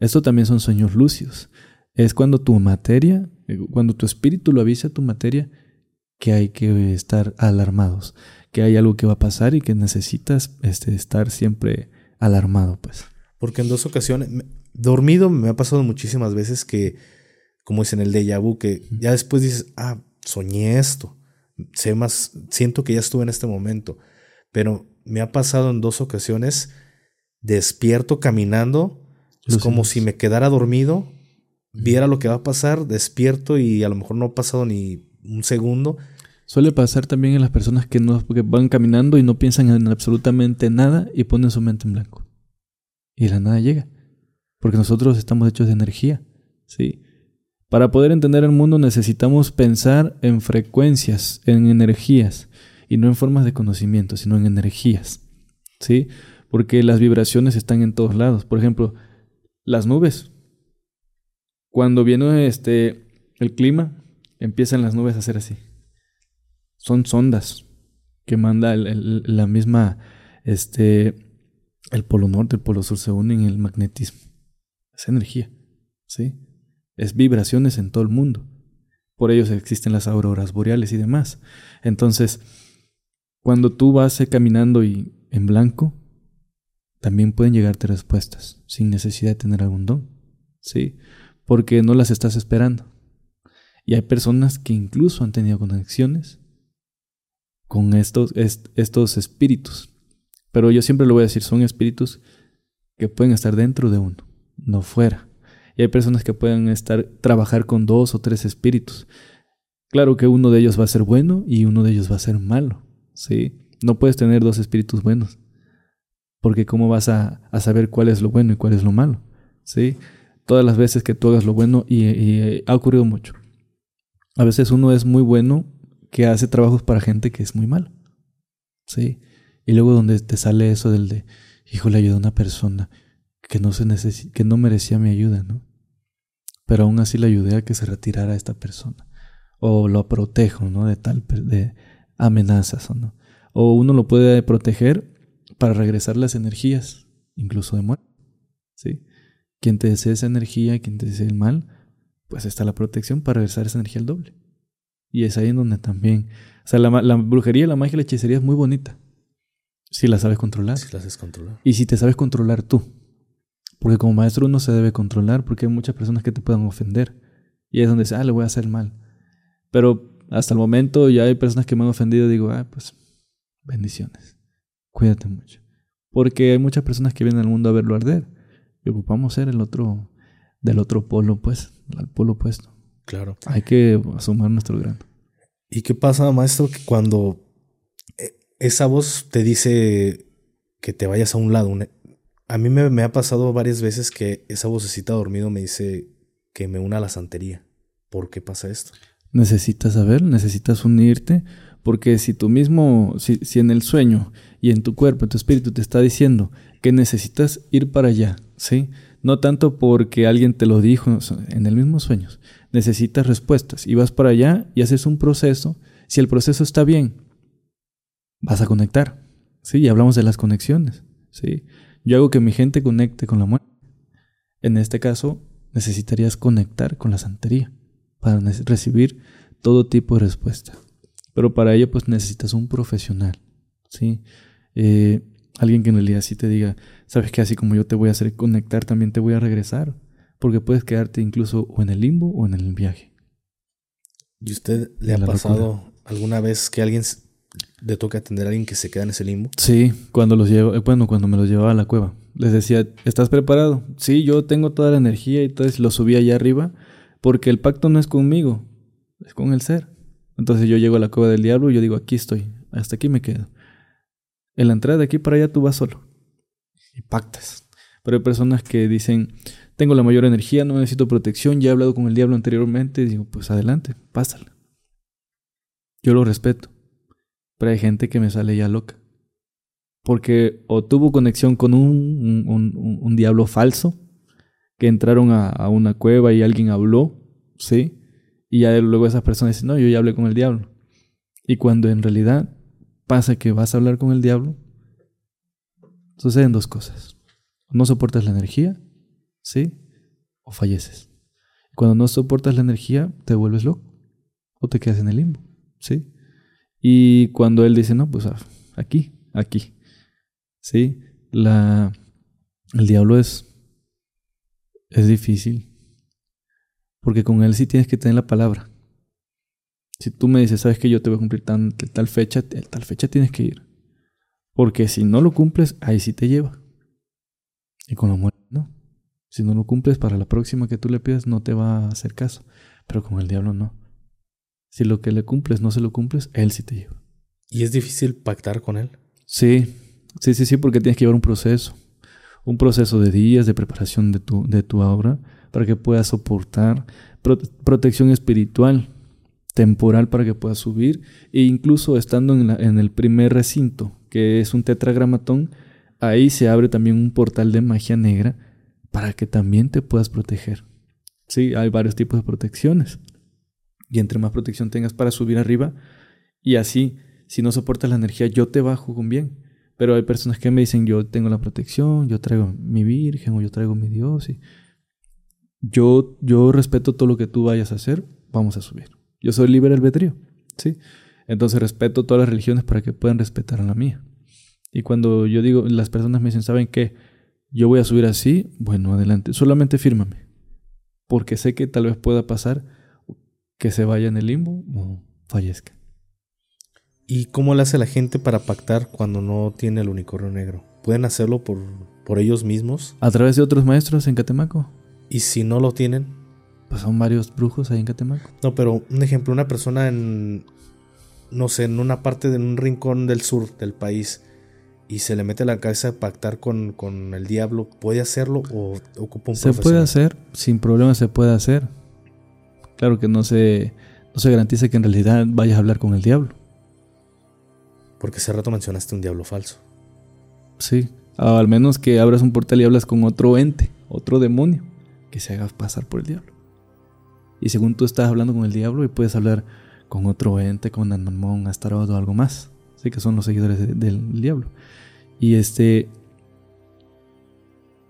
Esto también son sueños lúcidos. Es cuando tu materia, cuando tu espíritu lo avisa a tu materia que hay que estar alarmados, que hay algo que va a pasar y que necesitas este, estar siempre alarmado, pues. Porque en dos ocasiones, dormido me ha pasado muchísimas veces que, como dicen el déjà vu, que ya después dices, ah, soñé esto, sé más, siento que ya estuve en este momento, pero me ha pasado en dos ocasiones despierto caminando, es como si me quedara dormido, viera lo que va a pasar, despierto y a lo mejor no ha pasado ni un segundo. Suele pasar también en las personas que no porque van caminando y no piensan en absolutamente nada y ponen su mente en blanco. Y la nada llega. Porque nosotros estamos hechos de energía. ¿sí? Para poder entender el mundo necesitamos pensar en frecuencias, en energías, y no en formas de conocimiento, sino en energías. ¿sí? Porque las vibraciones están en todos lados. Por ejemplo, las nubes. Cuando viene este, el clima, empiezan las nubes a hacer así. Son sondas que manda la misma, este, el polo norte, el polo sur se unen en el magnetismo. Es energía, ¿sí? Es vibraciones en todo el mundo. Por ello existen las auroras boreales y demás. Entonces, cuando tú vas caminando y en blanco, también pueden llegarte respuestas sin necesidad de tener algún don, ¿sí? Porque no las estás esperando. Y hay personas que incluso han tenido conexiones con estos, estos espíritus pero yo siempre lo voy a decir, son espíritus que pueden estar dentro de uno, no fuera. Y hay personas que pueden estar, trabajar con dos o tres espíritus. Claro que uno de ellos va a ser bueno y uno de ellos va a ser malo, ¿sí? No puedes tener dos espíritus buenos, porque ¿cómo vas a, saber cuál es lo bueno y cuál es lo malo? ¿Sí? Todas las veces que tú hagas lo bueno, y, y ha ocurrido mucho. A veces uno es muy bueno que hace trabajos para gente que es muy malo, ¿sí? Y luego donde te sale eso del de, hijo, le ayudó a una persona que no, se que no merecía mi ayuda, ¿no? Pero aún así le ayudé a que se retirara esta persona. O lo protejo, ¿no? De tal, de amenazas, ¿o no? O uno lo puede proteger para regresar las energías, incluso de muerte, ¿sí? Quien te desee esa energía, quien te desee el mal, pues está la protección para regresar esa energía al doble. Y es ahí en donde también, o sea, la, la brujería, la magia y la hechicería es muy bonita. Si la sabes controlar. Si la sabes controlar. Y si te sabes controlar tú. Porque como maestro uno se debe controlar porque hay muchas personas que te puedan ofender. Y es donde dice, ah, le voy a hacer mal. Pero hasta el momento ya hay personas que me han ofendido y digo, ah, pues bendiciones. Cuídate mucho. Porque hay muchas personas que vienen al mundo a verlo arder. Y ocupamos ser el otro, del otro polo, pues, al polo opuesto. Claro. Hay que asumir nuestro grano. ¿Y qué pasa, maestro, que cuando esa voz te dice que te vayas a un lado. A mí me, ha pasado varias veces que esa vocecita dormido me dice que me una a la santería. ¿Por qué pasa esto? Necesitas saber, necesitas unirte, porque si tú mismo, si, si en el sueño y en tu cuerpo, en tu espíritu te está diciendo que necesitas ir para allá, ¿sí? No tanto porque alguien te lo dijo en el mismo sueño. Necesitas respuestas y vas para allá y haces un proceso. Si el proceso está bien, vas a conectar. Sí, y hablamos de las conexiones. Sí, yo hago que mi gente conecte con la muerte. En este caso, necesitarías conectar con la santería para recibir todo tipo de respuesta. Pero para ello, pues necesitas un profesional. Sí, eh, alguien que en realidad sí te diga, sabes que así como yo te voy a hacer conectar, también te voy a regresar, porque puedes quedarte incluso o en el limbo o en el viaje. ¿Y usted le ha pasado alguna vez que alguien le toca atender a alguien que se queda en ese limbo? Sí, cuando los llevo, eh, bueno, cuando me los llevaba a la cueva. Les decía, ¿estás preparado? Sí, yo tengo toda la energía y entonces lo subí allá arriba porque el pacto no es conmigo, es con el ser. Entonces yo llego a la cueva del diablo y yo digo, aquí estoy, hasta aquí me quedo. En la entrada de aquí para allá tú vas solo. Y pactas. Pero hay personas que dicen, tengo la mayor energía, no necesito protección, ya he hablado con el diablo anteriormente, y digo, pues adelante, pásala. Yo lo respeto. Pero hay gente que me sale ya loca. Porque o tuvo conexión con un, un, diablo falso, que entraron a, una cueva y alguien habló, ¿sí? Y ya luego esas personas dicen, no, yo ya hablé con el diablo. Y cuando en realidad pasa que vas a hablar con el diablo, suceden dos cosas. No soportas la energía, ¿sí? O falleces. Cuando no soportas la energía, te vuelves loco o te quedas en el limbo, ¿sí? Y cuando él dice, no, pues ah, aquí, aquí. ¿Sí? La, el diablo es, es difícil. Porque con él sí tienes que tener la palabra. Si tú me dices, sabes que yo te voy a cumplir tan, tal fecha, tal fecha tienes que ir. Porque si no lo cumples, ahí sí te lleva. Y con la muerte, no. Si no lo cumples, para la próxima que tú le pidas, no te va a hacer caso. Pero con el diablo no. Si lo que le cumples no se lo cumples, él sí te lleva. ¿Y es difícil pactar con él? Sí, sí, sí, sí, porque tienes que llevar un proceso. Un proceso de días de preparación de tu, de tu obra para que puedas soportar protección espiritual, temporal para que puedas subir. E incluso estando en, en el primer recinto, que es un tetragramatón, ahí se abre también un portal de magia negra para que también te puedas proteger. Sí, hay varios tipos de protecciones. Y entre más protección tengas para subir arriba, y así, si no soportas la energía, yo te bajo con bien. Pero hay personas que me dicen, yo tengo la protección, yo traigo mi Virgen o yo traigo mi Dios. Y yo, yo respeto todo lo que tú vayas a hacer, vamos a subir. Yo soy libre albedrío, ¿sí? Entonces respeto todas las religiones para que puedan respetar a la mía. Y cuando yo digo, las personas me dicen, ¿saben qué? Yo voy a subir así, bueno, adelante, solamente fírmame. Porque sé que tal vez pueda pasar que se vaya en el limbo o fallezca. ¿Y cómo le hace la gente para pactar cuando no tiene el unicornio negro? ¿Pueden hacerlo por, por ellos mismos? A través de otros maestros en Catemaco. ¿Y si no lo tienen? Pues son varios brujos ahí en Catemaco. No, pero un ejemplo, una persona en, no sé, en una parte de un rincón del sur del país y se le mete a la cabeza pactar con, con el diablo, ¿puede hacerlo o ocupa un Se puede hacer, sin problema se puede hacer. Claro que no se, no se garantiza que en realidad vayas a hablar con el diablo. Porque hace rato mencionaste un diablo falso. Sí, al menos que abras un portal y hablas con otro ente, otro demonio que se haga pasar por el diablo. Y según tú estás hablando con el diablo y puedes hablar con otro ente, con Anamón, Astaroth o algo más. Así que son los seguidores del diablo. Y este.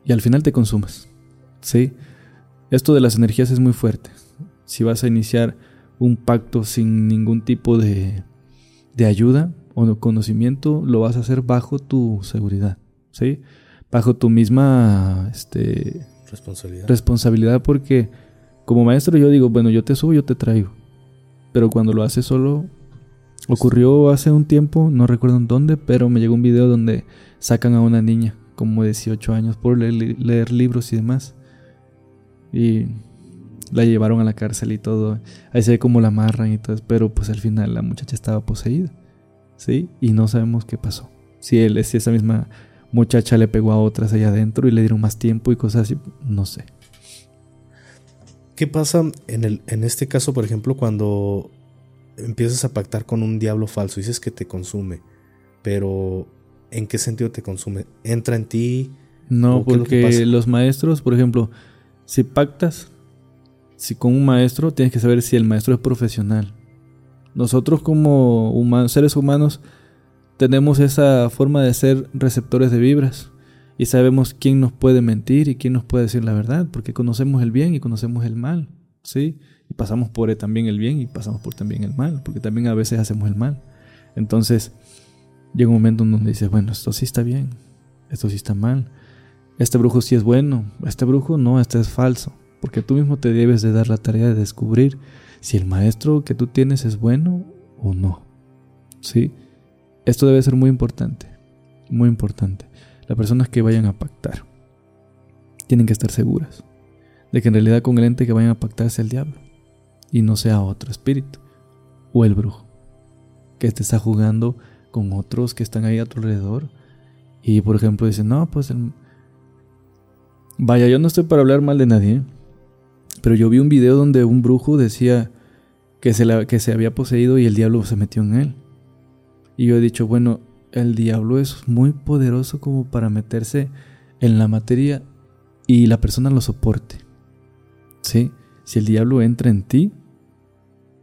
Y al final te consumes. ¿Sí? Esto de las energías es muy fuerte. Si vas a iniciar un pacto sin ningún tipo de, de ayuda o conocimiento, lo vas a hacer bajo tu seguridad. ¿Sí? Bajo tu misma este, Responsabilidad. Responsabilidad porque como maestro yo digo, bueno, yo te subo, yo te traigo. Pero cuando lo haces solo, ocurrió hace un tiempo, no recuerdo en dónde, pero me llegó un video donde sacan a una niña como de 18 años por leer, libros y demás. Y la llevaron a la cárcel y todo. Ahí se ve como la amarran y todo. Pero pues al final la muchacha estaba poseída. ¿Sí? Y no sabemos qué pasó. Si, él, si esa misma muchacha le pegó a otras allá adentro y le dieron más tiempo y cosas así, no sé. ¿Qué pasa en, el, en este caso, por ejemplo, cuando empiezas a pactar con un diablo falso? Dices que te consume, pero ¿en qué sentido te consume? ¿Entra en ti? No, porque los maestros, por ejemplo, si pactas, si con un maestro, tienes que saber si el maestro es profesional. Nosotros como seres humanos tenemos esa forma de ser receptores de vibras y sabemos quién nos puede mentir y quién nos puede decir la verdad, porque conocemos el bien y conocemos el mal, ¿sí? Y pasamos por también el bien y pasamos por también el mal, porque también a veces hacemos el mal. Entonces, llega un momento en donde dices, bueno, esto sí está bien, esto sí está mal, este brujo sí es bueno, este brujo no, este es falso, porque tú mismo te debes de dar la tarea de descubrir si el maestro que tú tienes es bueno o no, ¿sí? Esto debe ser muy importante, muy importante. Las personas que vayan a pactar tienen que estar seguras de que en realidad con el ente que vayan a pactar sea el diablo y no sea otro espíritu o el brujo que te está jugando con otros que están ahí a tu alrededor y por ejemplo dicen no pues vaya yo no estoy para hablar mal de nadie pero yo vi un video donde un brujo decía que se, que se había poseído y el diablo se metió en él y yo he dicho, bueno, el diablo es muy poderoso como para meterse en la materia y la persona lo soporte. ¿Sí? Si el diablo entra en ti,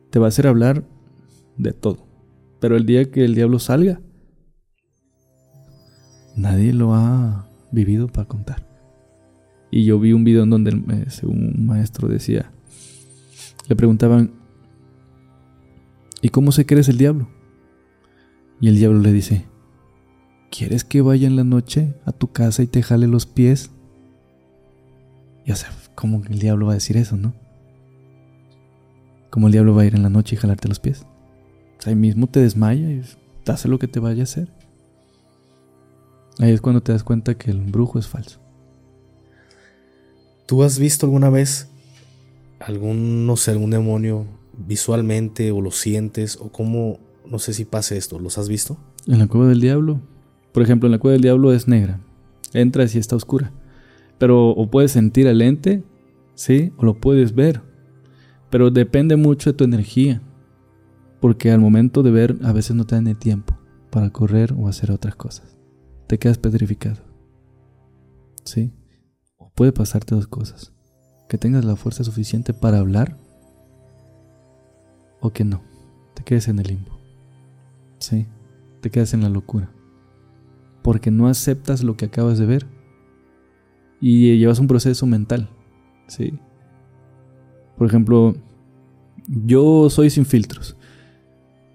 te va a hacer hablar de todo. Pero el día que el diablo salga, nadie lo ha vivido para contar. Y yo vi un video en donde un maestro decía, le preguntaban, ¿y cómo se crees el diablo? Y el diablo le dice, ¿quieres que vaya en la noche a tu casa y te jale los pies? Y o sea, ¿cómo el diablo va a decir eso, no? ¿Cómo el diablo va a ir en la noche y jalarte los pies? O sea, ahí mismo te desmaya y hace lo que te vaya a hacer. Ahí es cuando te das cuenta que el brujo es falso. ¿Tú has visto alguna vez algún, no sé, algún demonio visualmente o lo sientes o cómo, no sé si pase esto, ¿los has visto? En la cueva del diablo. Por ejemplo, en la cueva del diablo es negra. Entras y está oscura. Pero o puedes sentir el ente, ¿sí? O lo puedes ver. Pero depende mucho de tu energía. Porque al momento de ver a veces no te dan tiempo para correr o hacer otras cosas. Te quedas petrificado. ¿Sí? Puede pasarte dos cosas. Que tengas la fuerza suficiente para hablar o que no. Te quedes en el limbo. ¿Sí? Te quedas en la locura. Porque no aceptas lo que acabas de ver. Y llevas un proceso mental. ¿Sí? Por ejemplo, yo soy sin filtros.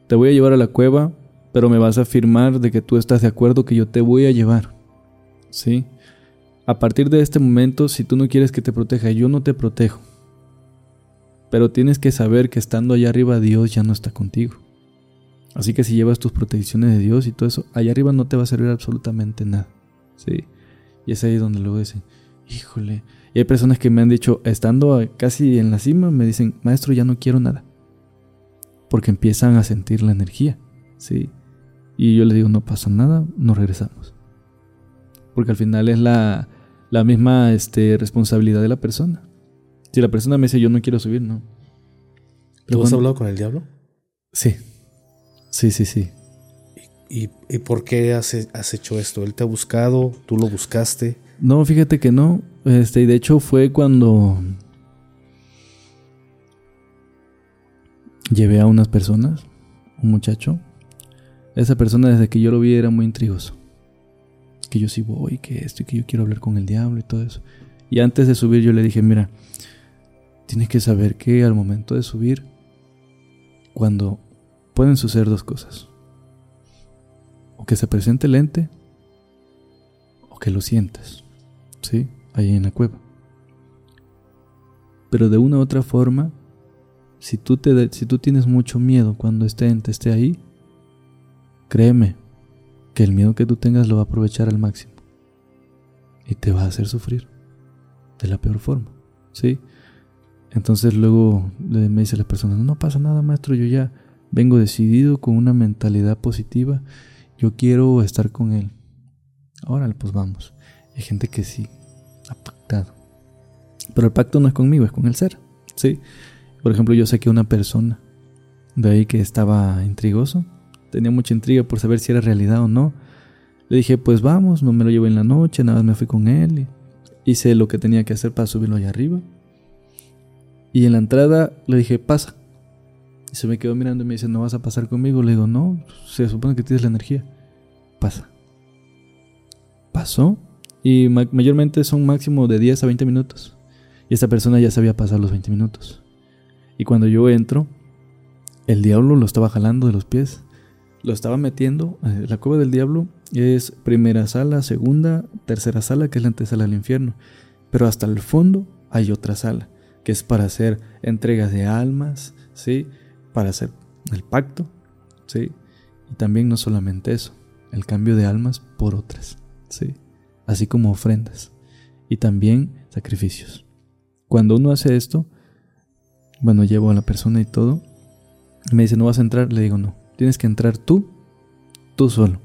Te voy a llevar a la cueva, pero me vas a afirmar de que tú estás de acuerdo que yo te voy a llevar. ¿Sí? A partir de este momento, si tú no quieres que te proteja, yo no te protejo. Pero tienes que saber que estando allá arriba Dios ya no está contigo. Así que si llevas tus protecciones de Dios y todo eso, allá arriba no te va a servir absolutamente nada. ¿Sí? Y es ahí donde luego dicen, híjole. Y hay personas que me han dicho, estando casi en la cima, me dicen, maestro, ya no quiero nada. Porque empiezan a sentir la energía. ¿Sí? Y yo le digo, no pasa nada, nos regresamos. Porque al final es la, la misma este, responsabilidad de la persona. Si la persona me dice yo no quiero subir, no. ¿Tú has hablado con el diablo? Sí. Sí, sí, sí. ¿Y, y por qué has, has, hecho esto? ¿Él te ha buscado? ¿Tú lo buscaste? No, fíjate que no. Este, de hecho fue cuando llevé a unas personas, un muchacho. Esa persona desde que yo lo vi era muy intrigoso. Que yo sí voy, que esto y que yo quiero hablar con el diablo y todo eso. Y antes de subir yo le dije, mira, tienes que saber que al momento de subir, cuando pueden suceder dos cosas, o que se presente el ente, o que lo sientas, ¿sí? Ahí en la cueva. Pero de una u otra forma, si tú, te, si tú tienes mucho miedo cuando este ente esté ahí, créeme que el miedo que tú tengas lo va a aprovechar al máximo y te va a hacer sufrir de la peor forma, ¿sí? Entonces luego me dice la persona, no pasa nada maestro, yo ya vengo decidido con una mentalidad positiva, yo quiero estar con él. Órale, pues vamos. Hay gente que sí, ha pactado. Pero el pacto no es conmigo, es con el ser. ¿sí? Por ejemplo, yo sé que una persona de ahí que estaba intrigoso, tenía mucha intriga por saber si era realidad o no. Le dije, pues vamos, no me lo llevo en la noche, nada más me fui con él. Y hice lo que tenía que hacer para subirlo allá arriba. Y en la entrada le dije, pasa. Y se me quedó mirando y me dice, ¿no vas a pasar conmigo? Le digo, no, se supone que tienes la energía. Pasa. Pasó. Y mayormente son máximo de 10 a 20 minutos. Y esta persona ya sabía pasar los 20 minutos. Y cuando yo entro, el diablo lo estaba jalando de los pies. Lo estaba metiendo. Eh, la cueva del diablo es primera sala, segunda, tercera sala, que es la antesala del infierno. Pero hasta el fondo hay otra sala que es para hacer entregas de almas, ¿sí? Para hacer el pacto, ¿sí? Y también no solamente eso, el cambio de almas por otras, ¿sí? Así como ofrendas y también sacrificios. Cuando uno hace esto, bueno, llevo a la persona y todo, me dice, ¿no vas a entrar? Le digo, no, tienes que entrar tú, tú solo,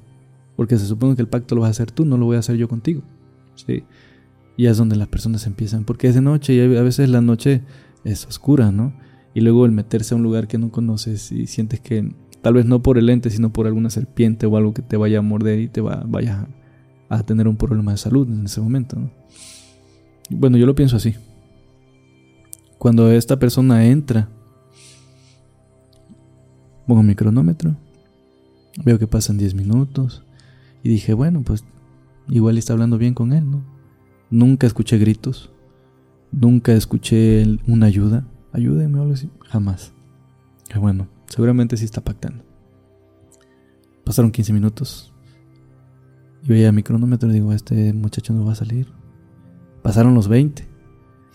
porque se supone que el pacto lo vas a hacer tú, no lo voy a hacer yo contigo, ¿sí? Y es donde las personas empiezan, porque es de noche y a veces la noche es oscura, ¿no? Y luego el meterse a un lugar que no conoces y sientes que tal vez no por el ente, sino por alguna serpiente o algo que te vaya a morder y te va, vaya a tener un problema de salud en ese momento, ¿no? Bueno, yo lo pienso así. Cuando esta persona entra, pongo mi cronómetro, veo que pasan 10 minutos y dije, bueno, pues igual está hablando bien con él, ¿no? Nunca escuché gritos. Nunca escuché una ayuda. Ayúdenme o algo así. Jamás. Bueno, seguramente sí está pactando. Pasaron 15 minutos. Y veía mi cronómetro y digo, este muchacho no va a salir. Pasaron los 20.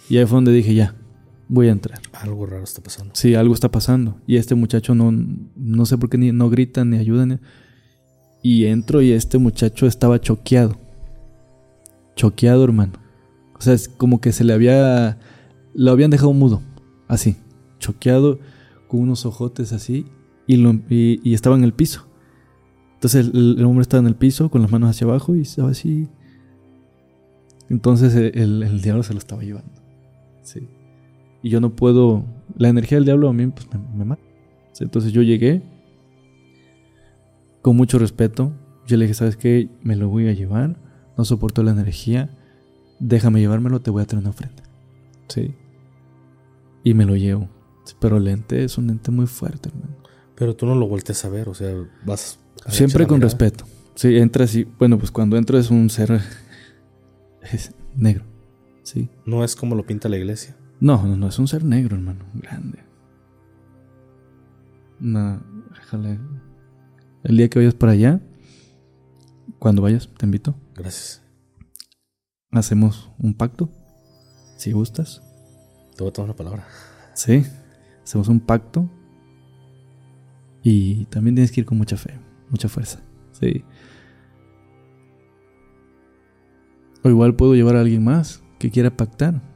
Y ahí fue donde dije, ya, voy a entrar. Algo raro está pasando. Sí, algo está pasando. Y este muchacho no, no sé por qué ni, no grita ni ayuda. ni- Y entro y este muchacho estaba choqueado. Choqueado, hermano. O sea, es como que se le había... Lo habían dejado mudo. Así. Choqueado, con unos ojotes así. Y, lo- y, y estaba en el piso. Entonces el, el hombre estaba en el piso con las manos hacia abajo y estaba así. Entonces el, el- el diablo se lo estaba llevando. Sí. Y yo no puedo. La energía del diablo a mí pues, me, me mata. Entonces yo llegué con mucho respeto. Yo le dije, ¿sabes qué? Me lo voy a llevar. No soporto la energía. Déjame llevármelo, te voy a traer una ofrenda. Sí. Y me lo llevo. Pero el ente es un ente muy fuerte, hermano. Pero tú no lo volteas a ver, o sea, vas. a Siempre con mirada. respeto. Sí, entras y. Bueno, pues cuando entro es un ser. Es negro. Sí. No es como lo pinta la iglesia. No, no, no, es un ser negro, hermano. Grande. No, déjale. El día que vayas para allá, cuando vayas, te invito. Gracias. Hacemos un pacto. Si gustas. Te voy a tomar la palabra. Sí. Hacemos un pacto. Y también tienes que ir con mucha fe, mucha fuerza. Sí. O igual puedo llevar a alguien más que quiera pactar.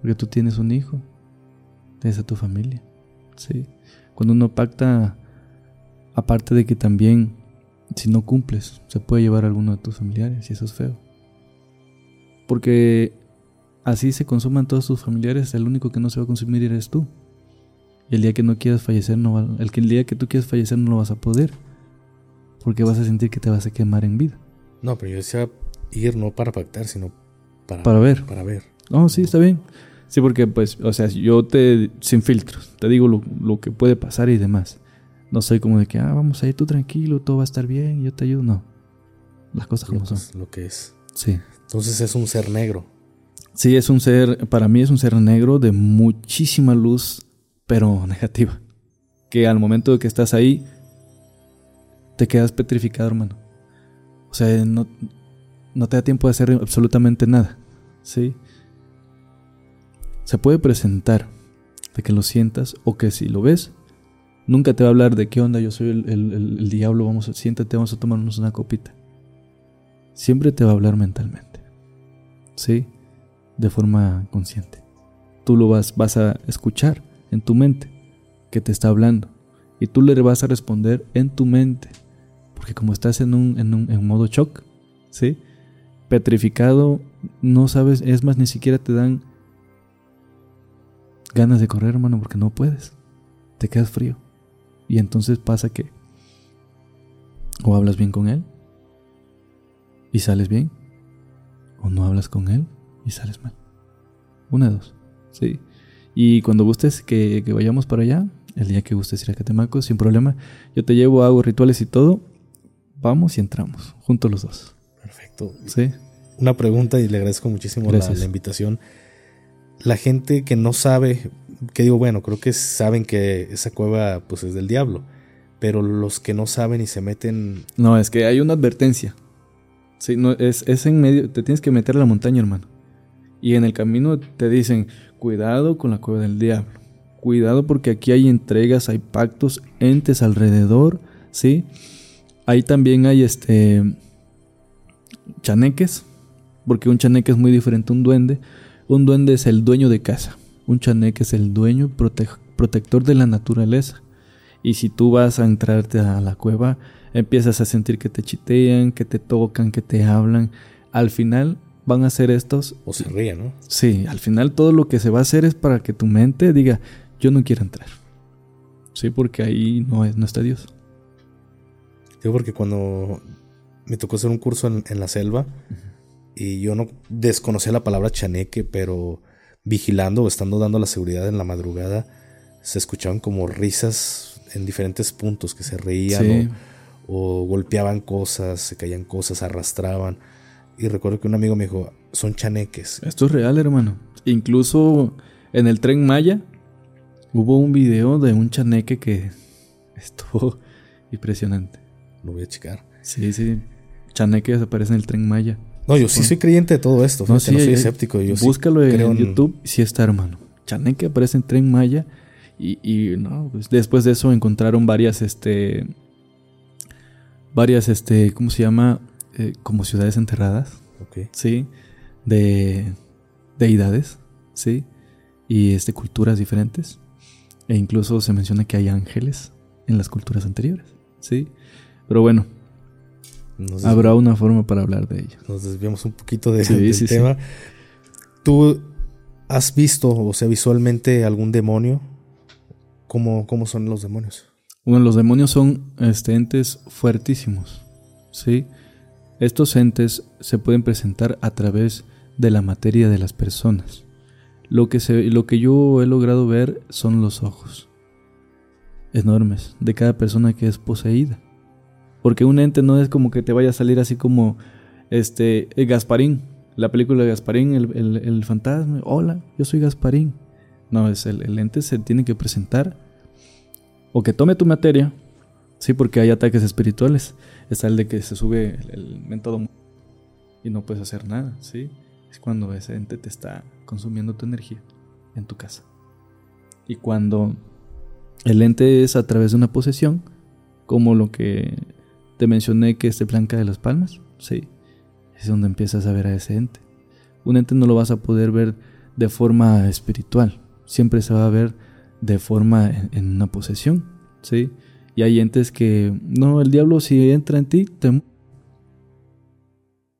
Porque tú tienes un hijo. Tienes a tu familia. Sí. Cuando uno pacta, aparte de que también, si no cumples, se puede llevar a alguno de tus familiares y eso es feo. Porque así se consuman todos tus familiares, el único que no se va a consumir eres tú. Y el día que no quieras fallecer, no va- el, día que tú quieras fallecer no lo vas a poder. Porque vas a sentir que te vas a quemar en vida. No, pero yo decía ir no para pactar, sino para, Para ver. Para ver. Oh, sí, está bien. Sí, porque pues, o sea, yo te, sin filtros, te digo lo, lo que puede pasar y demás. No soy como de que, ah, vamos a ir tú tranquilo, todo va a estar bien, yo te ayudo. No. Las cosas como son. es, lo que es. Sí. Entonces es un ser negro. Sí, es un ser, para mí es un ser negro de muchísima luz, pero negativa. Que al momento de que estás ahí, te quedas petrificado, hermano. O sea, no, no te da tiempo de hacer absolutamente nada. ¿Sí? Se puede presentar de que lo sientas o que si lo ves, nunca te va a hablar de qué onda, yo soy el, diablo, vamos a, siéntate, vamos a tomarnos una copita. Siempre te va a hablar mentalmente. ¿Sí? de forma consciente. Tú lo vas, vas a escuchar en tu mente que te está hablando y tú le vas a responder en tu mente porque como estás en un, en un en modo shock, ¿sí? Petrificado, no sabes, es más, ni siquiera te dan ganas de correr, hermano, porque no puedes. Te quedas frío. Y entonces pasa que o hablas bien con él y sales bien, o no hablas con él y sales mal. Una de dos. Sí. Y cuando gustes que, que vayamos para allá, el día que gustes ir a Catemaco, sin problema, yo te llevo, hago rituales y todo. Vamos y entramos, juntos los dos. Perfecto. Sí. Una pregunta y le agradezco muchísimo la, la invitación. La gente que no sabe, que digo, bueno, creo que saben que esa cueva pues es del diablo, pero los que no saben y se meten, No, es que hay una advertencia. Sí, no, es, es en medio, te tienes que meter a la montaña, hermano. Y en el camino te dicen, cuidado con la cueva del diablo. Cuidado porque aquí hay entregas, hay pactos, entes alrededor, ¿sí? Ahí también hay este chaneques, porque un chaneque es muy diferente a un duende. Un duende es el dueño de casa. Un chaneque es el dueño prote- protector de la naturaleza. Y si tú vas a entrarte a la cueva, empiezas a sentir que te chitean, que te tocan, que te hablan. Al final van a ser estos. o se ríen, ¿no? Sí, al final todo lo que se va a hacer es para que tu mente diga, yo no quiero entrar. Sí, porque ahí no, es, no está Dios. Digo porque cuando me tocó hacer un curso en, en la selva y yo no desconocía la palabra chaneque, pero vigilando o estando dando la seguridad en la madrugada, se escuchaban como risas en diferentes puntos que se reían Sí. o, o golpeaban cosas, se caían cosas, arrastraban. Y recuerdo que un amigo me dijo, son chaneques. Esto es real, hermano. Incluso en el tren Maya hubo un video de un chaneque que estuvo impresionante. Lo voy a checar. Sí, sí. Chaneques aparece en el tren Maya. No, yo sí soy creyente de todo esto. No, sí, no soy escéptico. Yo búscalo en, YouTube, sí está, hermano. Chaneque aparece en tren Maya. Y, y no, pues después de eso encontraron varias, este. Varias, este. ¿Cómo se llama? Eh, como ciudades enterradas. Ok. Sí. De deidades. Sí. Y este, culturas diferentes. E incluso se menciona que hay ángeles en las culturas anteriores. Sí. Pero bueno, habrá una forma para hablar de ello. Nos desviamos un poquito de, del tema. ¿Tú has visto, o sea, visualmente algún demonio? ¿Cómo, cómo son los demonios? Bueno, los demonios son este, entes fuertísimos. ¿sí? Estos entes se pueden presentar a través de la materia de las personas. Lo que, se, lo que yo he logrado ver son los ojos enormes de cada persona que es poseída. Porque un ente no es como que te vaya a salir así como este Gasparín, la película de Gasparín, el, fantasma. Hola, yo soy Gasparín. No, es el, ente se tiene que presentar o que tome tu materia, sí, porque hay ataques espirituales. Está el de que se sube el, método y no puedes hacer nada, sí. Es cuando ese ente te está consumiendo tu energía en tu casa. Y cuando el ente es a través de una posesión, como lo que te mencioné que este Blanca de las Palmas, sí, es donde empiezas a ver a ese ente. Un ente no lo vas a poder ver de forma espiritual, siempre se va a ver de forma en, una posesión, sí. Y hay entes que, no, el diablo si entra en ti, te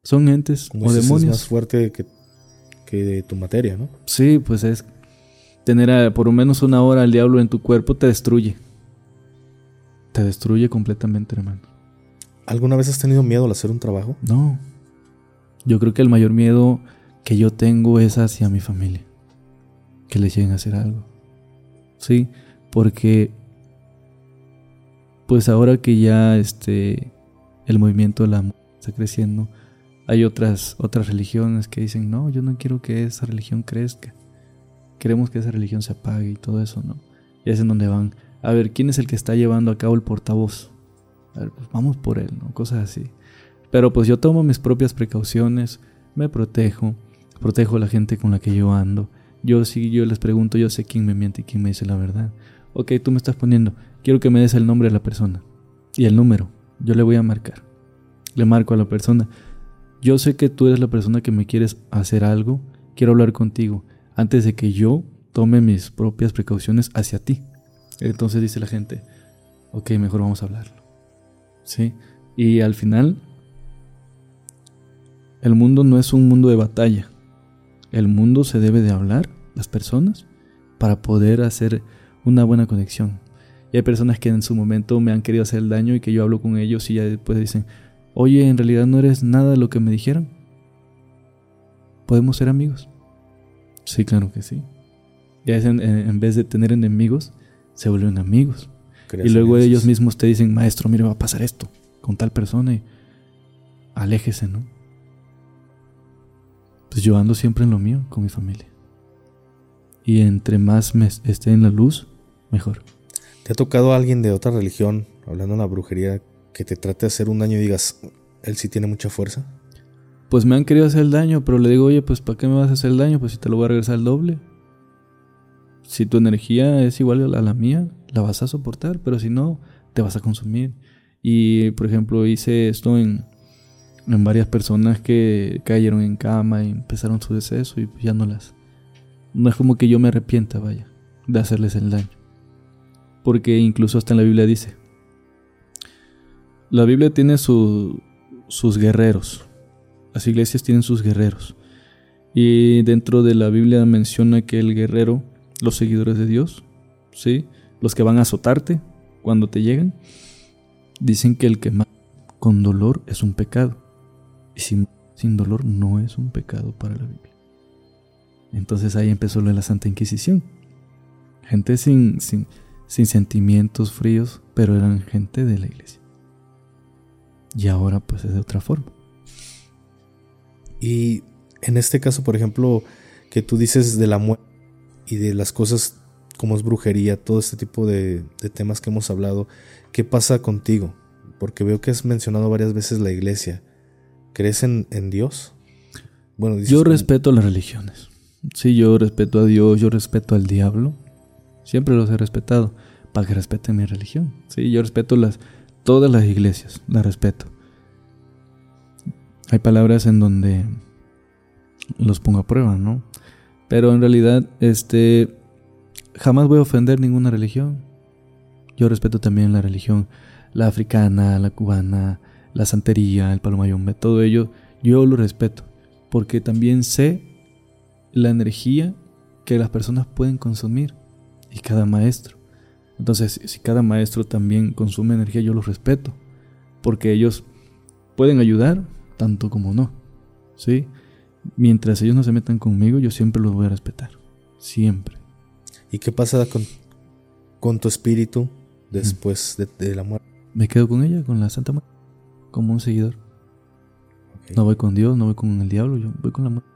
son entes o demonios. Es más fuerte que, que de tu materia, ¿no? Sí, pues es tener por lo menos una hora al diablo en tu cuerpo te destruye. Te destruye completamente, hermano. ¿Alguna vez has tenido miedo al hacer un trabajo? No. Yo creo que el mayor miedo que yo tengo es hacia mi familia. Que les lleguen a hacer algo. Sí, porque pues ahora que ya este el movimiento de la está creciendo, hay otras otras religiones que dicen, "No, yo no quiero que esa religión crezca." queremos que esa religión se apague y todo eso, ¿no? Y es en donde van. A ver, ¿quién es el que está llevando a cabo el portavoz? A ver, pues vamos por él, ¿no? Cosas así. Pero pues yo tomo mis propias precauciones, me protejo, protejo a la gente con la que yo ando. Yo sí, yo les pregunto, yo sé quién me miente y quién me dice la verdad. Ok, tú me estás poniendo, quiero que me des el nombre de la persona y el número. Yo le voy a marcar. Le marco a la persona. Yo sé que tú eres la persona que me quieres hacer algo, quiero hablar contigo antes de que yo tome mis propias precauciones hacia ti. Entonces dice la gente, ok, mejor vamos a hablarlo. ¿Sí? Y al final, el mundo no es un mundo de batalla. El mundo se debe de hablar, las personas, para poder hacer una buena conexión. Y hay personas que en su momento me han querido hacer el daño y que yo hablo con ellos y ya después dicen, oye, en realidad no eres nada de lo que me dijeron. Podemos ser amigos. Sí, claro que sí. Ya en, vez de tener enemigos, se vuelven amigos. Y luego ellos mismos te dicen, maestro, mire, va a pasar esto con tal persona y aléjese, ¿no? Pues yo ando siempre en lo mío, con mi familia. Y entre más me esté en la luz, mejor. ¿Te ha tocado alguien de otra religión, hablando de la brujería, que te trate de hacer un daño y digas, él sí tiene mucha fuerza? pues me han querido hacer el daño, pero le digo, oye, pues ¿para qué me vas a hacer el daño? Pues si te lo voy a regresar el doble. Si tu energía es igual a la mía, la vas a soportar, pero si no, te vas a consumir. Y, por ejemplo, hice esto en, en varias personas que cayeron en cama y empezaron su deceso y ya no las... No es como que yo me arrepienta, vaya, de hacerles el daño. Porque incluso hasta en la Biblia dice, la Biblia tiene sus guerreros, las iglesias tienen sus guerreros. Y dentro de la Biblia menciona que el guerrero, los seguidores de Dios, ¿sí? Los que van a azotarte cuando te llegan, dicen que el que mata con dolor es un pecado. Y sin, sin dolor no es un pecado para la Biblia. Entonces ahí empezó lo de la Santa Inquisición. Gente sin, sin, sin sentimientos fríos, pero eran gente de la iglesia. Y ahora pues es de otra forma. Y en este caso, por ejemplo, que tú dices de la muerte y de las cosas como es brujería, todo este tipo de, temas que hemos hablado, ¿qué pasa contigo? porque veo que has mencionado varias veces la iglesia. ¿Crees en, Dios? Bueno, yo respeto las religiones. Sí, yo respeto a Dios, yo respeto al diablo. Siempre los he respetado para que respeten mi religión. Sí, yo respeto las todas las iglesias, las respeto. Hay palabras en donde los pongo a prueba, ¿no? Pero en realidad, este, jamás voy a ofender ninguna religión. Yo respeto también la religión, la africana, la cubana, la santería, el palomayombe, todo ello, yo lo respeto, porque también sé la energía que las personas pueden consumir y cada maestro. Entonces, si cada maestro también consume energía, yo los respeto, porque ellos pueden ayudar tanto como no. ¿Sí? Mientras ellos no se metan conmigo, yo siempre los voy a respetar. Siempre. ¿Y qué pasa con, con tu espíritu después de, la muerte? Me quedo con ella, con la Santa Muerte, como un seguidor. No voy con Dios, no voy con el diablo, yo voy con la muerte.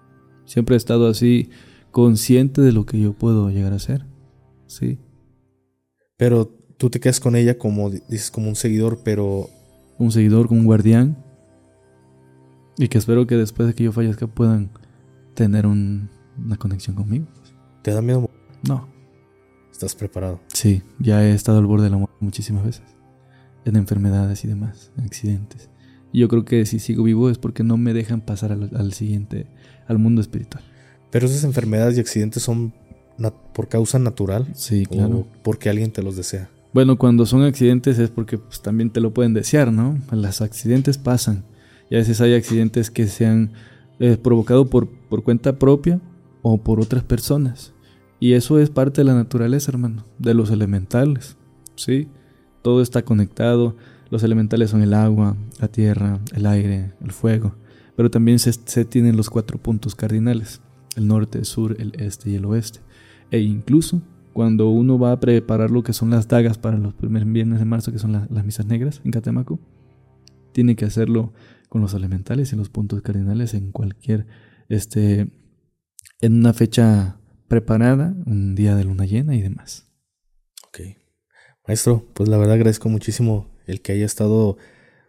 Siempre he estado así, consciente de lo que yo puedo llegar a ser. Sí. Pero tú te quedas con ella como, dices, como un seguidor, pero... Un seguidor, como un guardián. Y que espero que después de que yo fallezca puedan tener una conexión conmigo. ¿Te da miedo? No. ¿Estás preparado? Sí, ya he estado al borde de la muerte muchísimas veces. En enfermedades y demás, en accidentes. Y yo creo que si sigo vivo es porque no me dejan pasar al, siguiente, al mundo espiritual. Pero esas enfermedades y accidentes son por causa natural. Sí, claro. O porque alguien te los desea. Bueno, cuando son accidentes es porque pues, también te lo pueden desear, ¿no? Los accidentes pasan y a veces hay accidentes que se han eh, provocado por, por cuenta propia o por otras personas. Y eso es parte de la naturaleza, hermano, de los elementales. ¿sí? Todo está conectado. Los elementales son el agua, la tierra, el aire, el fuego. Pero también se, tienen los cuatro puntos cardinales. El norte, el sur, el este y el oeste. E incluso cuando uno va a preparar lo que son las dagas para los primeros viernes de marzo, que son las misas negras en Catemaco, tiene que hacerlo con los elementales y los puntos cardinales en cualquier, este, en una fecha preparada, un día de luna llena y demás. Ok. Maestro, pues la verdad agradezco muchísimo el que haya estado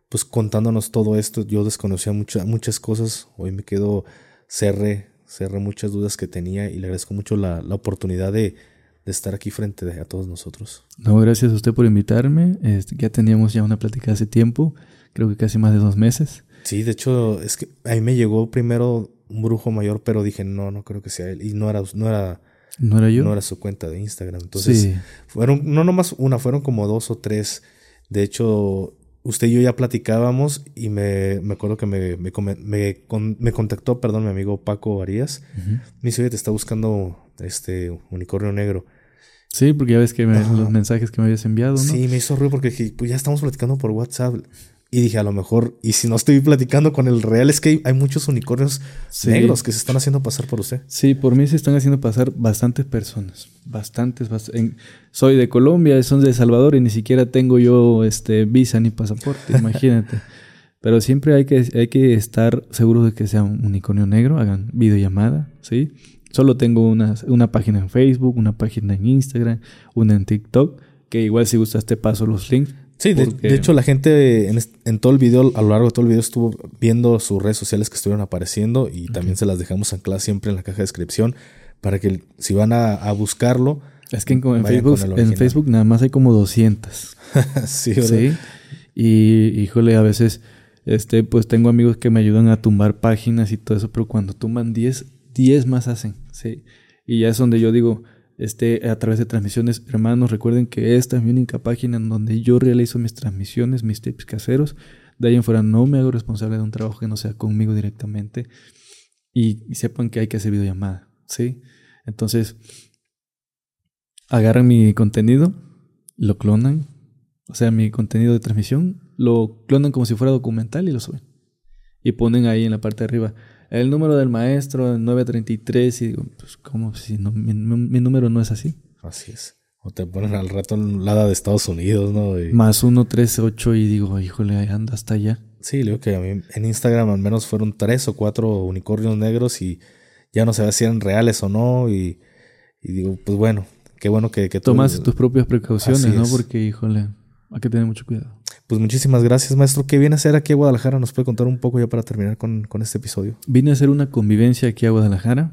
pues contándonos todo esto. Yo desconocía muchas muchas cosas. Hoy me quedo cerré, cerré muchas dudas que tenía y le agradezco mucho la, la oportunidad de, de, estar aquí frente a todos nosotros. No, gracias a usted por invitarme. Este, ya teníamos ya una plática hace tiempo, creo que casi más de dos meses. Sí, de hecho, es que a mí me llegó primero un brujo mayor, pero dije, no, no creo que sea él. Y no era, no era, ¿No era yo? No era su cuenta de Instagram. Entonces, fueron, no nomás una, fueron como dos o tres. De hecho, usted y yo ya platicábamos y me, me acuerdo que me, me, me, contactó, perdón, mi amigo Paco Arias. Me dice, oye, te está buscando este unicornio negro. Sí, porque ya ves que los mensajes que me habías enviado, ¿no? Sí, me hizo ruido porque dije, pues ya estamos platicando por WhatsApp. Y dije, a lo mejor, y si no estoy platicando con el real, es que hay, muchos unicornios negros que se están haciendo pasar por usted. Sí, por mí se están haciendo pasar bastantes personas. Bastantes. soy de Colombia, son de Salvador y ni siquiera tengo yo este, visa ni pasaporte, imagínate. Pero siempre hay que, hay que estar seguro de que sea un unicornio negro, hagan videollamada, ¿sí? Solo tengo una, una página en Facebook, una página en Instagram, una en TikTok, que igual si gustas te paso los links Sí, de, hecho la gente en, todo el video, a lo largo de todo el video estuvo viendo sus redes sociales que estuvieron apareciendo y también se las dejamos ancladas siempre en la caja de descripción para que si van a, buscarlo... Es que en, Facebook, en Facebook nada más hay como 200. sí, sí. Y híjole, a veces este, pues tengo amigos que me ayudan a tumbar páginas y todo eso, pero cuando tumban 10, 10 más hacen, sí. Y ya es donde yo digo, este, a través de transmisiones. Hermanos, recuerden que esta es mi única página en donde yo realizo mis transmisiones, mis tips caseros. De ahí en fuera no me hago responsable de un trabajo que no sea conmigo directamente. Y, sepan que hay que hacer videollamada, ¿sí? Entonces, agarran mi contenido, lo clonan, o sea, mi contenido de transmisión, lo clonan como si fuera documental y lo suben. Y ponen ahí en la parte de arriba, el número del maestro, 933, y digo, pues, ¿cómo? Si no, mi, número no es así. Así es. O te ponen al rato en lado de Estados Unidos, ¿no? Más 138 y digo, híjole, anda hasta allá. Sí, digo que a mí en Instagram al menos fueron tres o cuatro unicornios negros y ya no se si eran reales o no. Y, digo, pues bueno, qué bueno que, que Tomas tus propias precauciones, ¿no? Porque, híjole, hay que tener mucho cuidado. Pues muchísimas gracias, maestro. ¿Qué viene a hacer aquí a Guadalajara? ¿Nos puede contar un poco ya para terminar con, con este episodio? Vine a hacer una convivencia aquí a Guadalajara,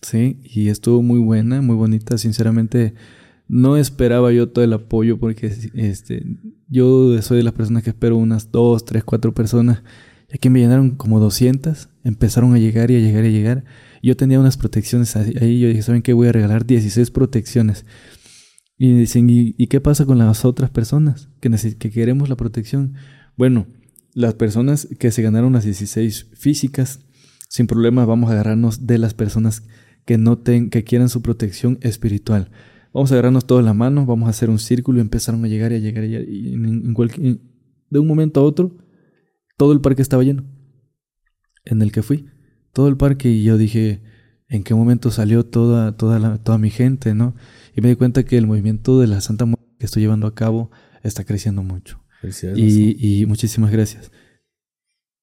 sí, y estuvo muy buena, muy bonita. Sinceramente, no esperaba yo todo el apoyo porque este, yo soy de las personas que espero unas dos, tres, cuatro personas. Y aquí me llenaron como 200, empezaron a llegar y a llegar y a llegar. Yo tenía unas protecciones ahí, yo dije, ¿saben qué? Voy a regalar 16 protecciones. Y dicen, ¿y, qué pasa con las otras personas que, que queremos la protección? Bueno, las personas que se ganaron las 16 físicas, sin problema vamos a agarrarnos de las personas que no ten, que quieran su protección espiritual. Vamos a agarrarnos todos la mano, vamos a hacer un círculo y empezaron a llegar y a llegar y, de un momento a otro todo el parque estaba lleno. En el que fui, todo el parque y yo dije, ¿en qué momento salió toda toda toda mi gente, no? Y me di cuenta que el movimiento de la Santa Muerte que estoy llevando a cabo está creciendo mucho. Y, y, muchísimas gracias.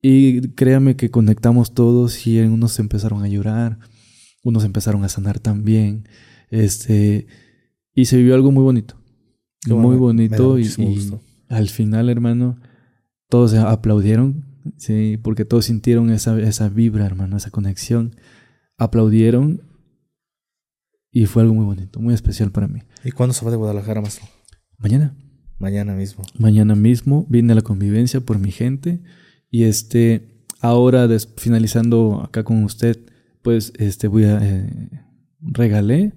Y créame que conectamos todos y unos empezaron a llorar, unos empezaron a sanar también. Este, y se vivió algo muy bonito. muy bonito y, al final, hermano, todos aplaudieron, sí, porque todos sintieron esa, esa vibra, hermano, esa conexión. Aplaudieron y fue algo muy bonito, muy especial para mí. ¿Y cuándo se va de Guadalajara, maestro? Mañana. Mañana mismo. Mañana mismo vine a la convivencia por mi gente y este ahora finalizando acá con usted, pues este voy a eh, regalé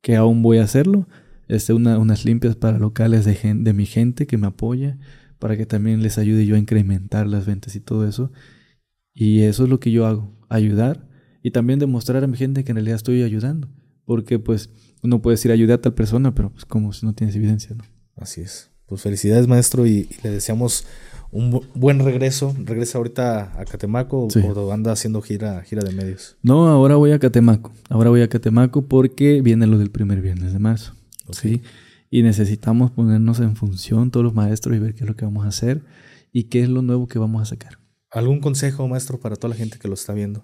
que aún voy a hacerlo, este una, unas limpias para locales de, de mi gente que me apoya para que también les ayude yo a incrementar las ventas y todo eso. Y eso es lo que yo hago, ayudar y también demostrar a mi gente que en realidad estoy ayudando porque pues uno puede decir ayuda a tal persona, pero pues como si no tienes evidencia, ¿no? Así es. Pues felicidades maestro y, le deseamos un buen regreso. ¿Regresa ahorita a Catemaco o anda haciendo gira, gira de medios? No, ahora voy a Catemaco. Ahora voy a Catemaco porque viene lo del primer viernes de marzo. ¿sí? Y necesitamos ponernos en función todos los maestros y ver qué es lo que vamos a hacer y qué es lo nuevo que vamos a sacar. ¿Algún consejo, maestro, para toda la gente que lo está viendo?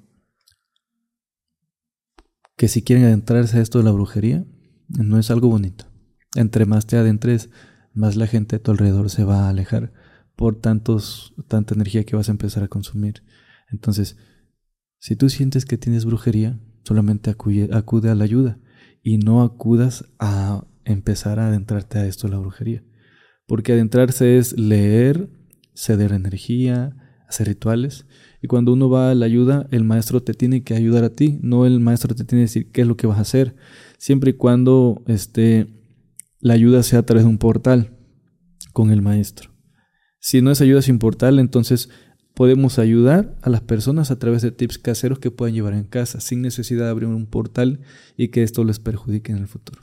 Que si quieren adentrarse a esto de la brujería, no es algo bonito. Entre más te adentres, más la gente a tu alrededor se va a alejar por tantos, tanta energía que vas a empezar a consumir. Entonces, si tú sientes que tienes brujería, solamente acude, acude a la ayuda y no acudas a empezar a adentrarte a esto de la brujería. Porque adentrarse es leer, ceder energía, hacer rituales cuando uno va a la ayuda, el maestro te tiene que ayudar a ti, no el maestro te tiene que decir qué es lo que vas a hacer, siempre y cuando este, la ayuda sea a través de un portal con el maestro. Si no es ayuda sin portal, entonces podemos ayudar a las personas a través de tips caseros que puedan llevar en casa, sin necesidad de abrir un portal y que esto les perjudique en el futuro.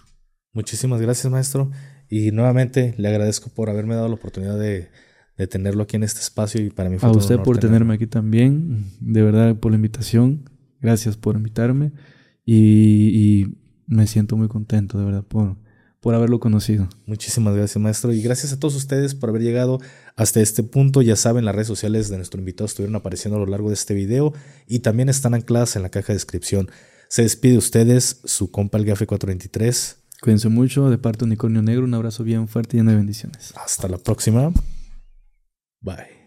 Muchísimas gracias, maestro. Y nuevamente le agradezco por haberme dado la oportunidad de de tenerlo aquí en este espacio y para mí fue A usted por tenerme aquí también, de verdad por la invitación, gracias por invitarme y, me siento muy contento de verdad por, por haberlo conocido. Muchísimas gracias maestro y gracias a todos ustedes por haber llegado hasta este punto. Ya saben, las redes sociales de nuestro invitado estuvieron apareciendo a lo largo de este video y también están ancladas en la caja de descripción. Se despide ustedes su compa el Gafe 423. Cuídense mucho, de parte Unicornio Negro, un abrazo bien fuerte y lleno de bendiciones. Hasta la próxima. Bye.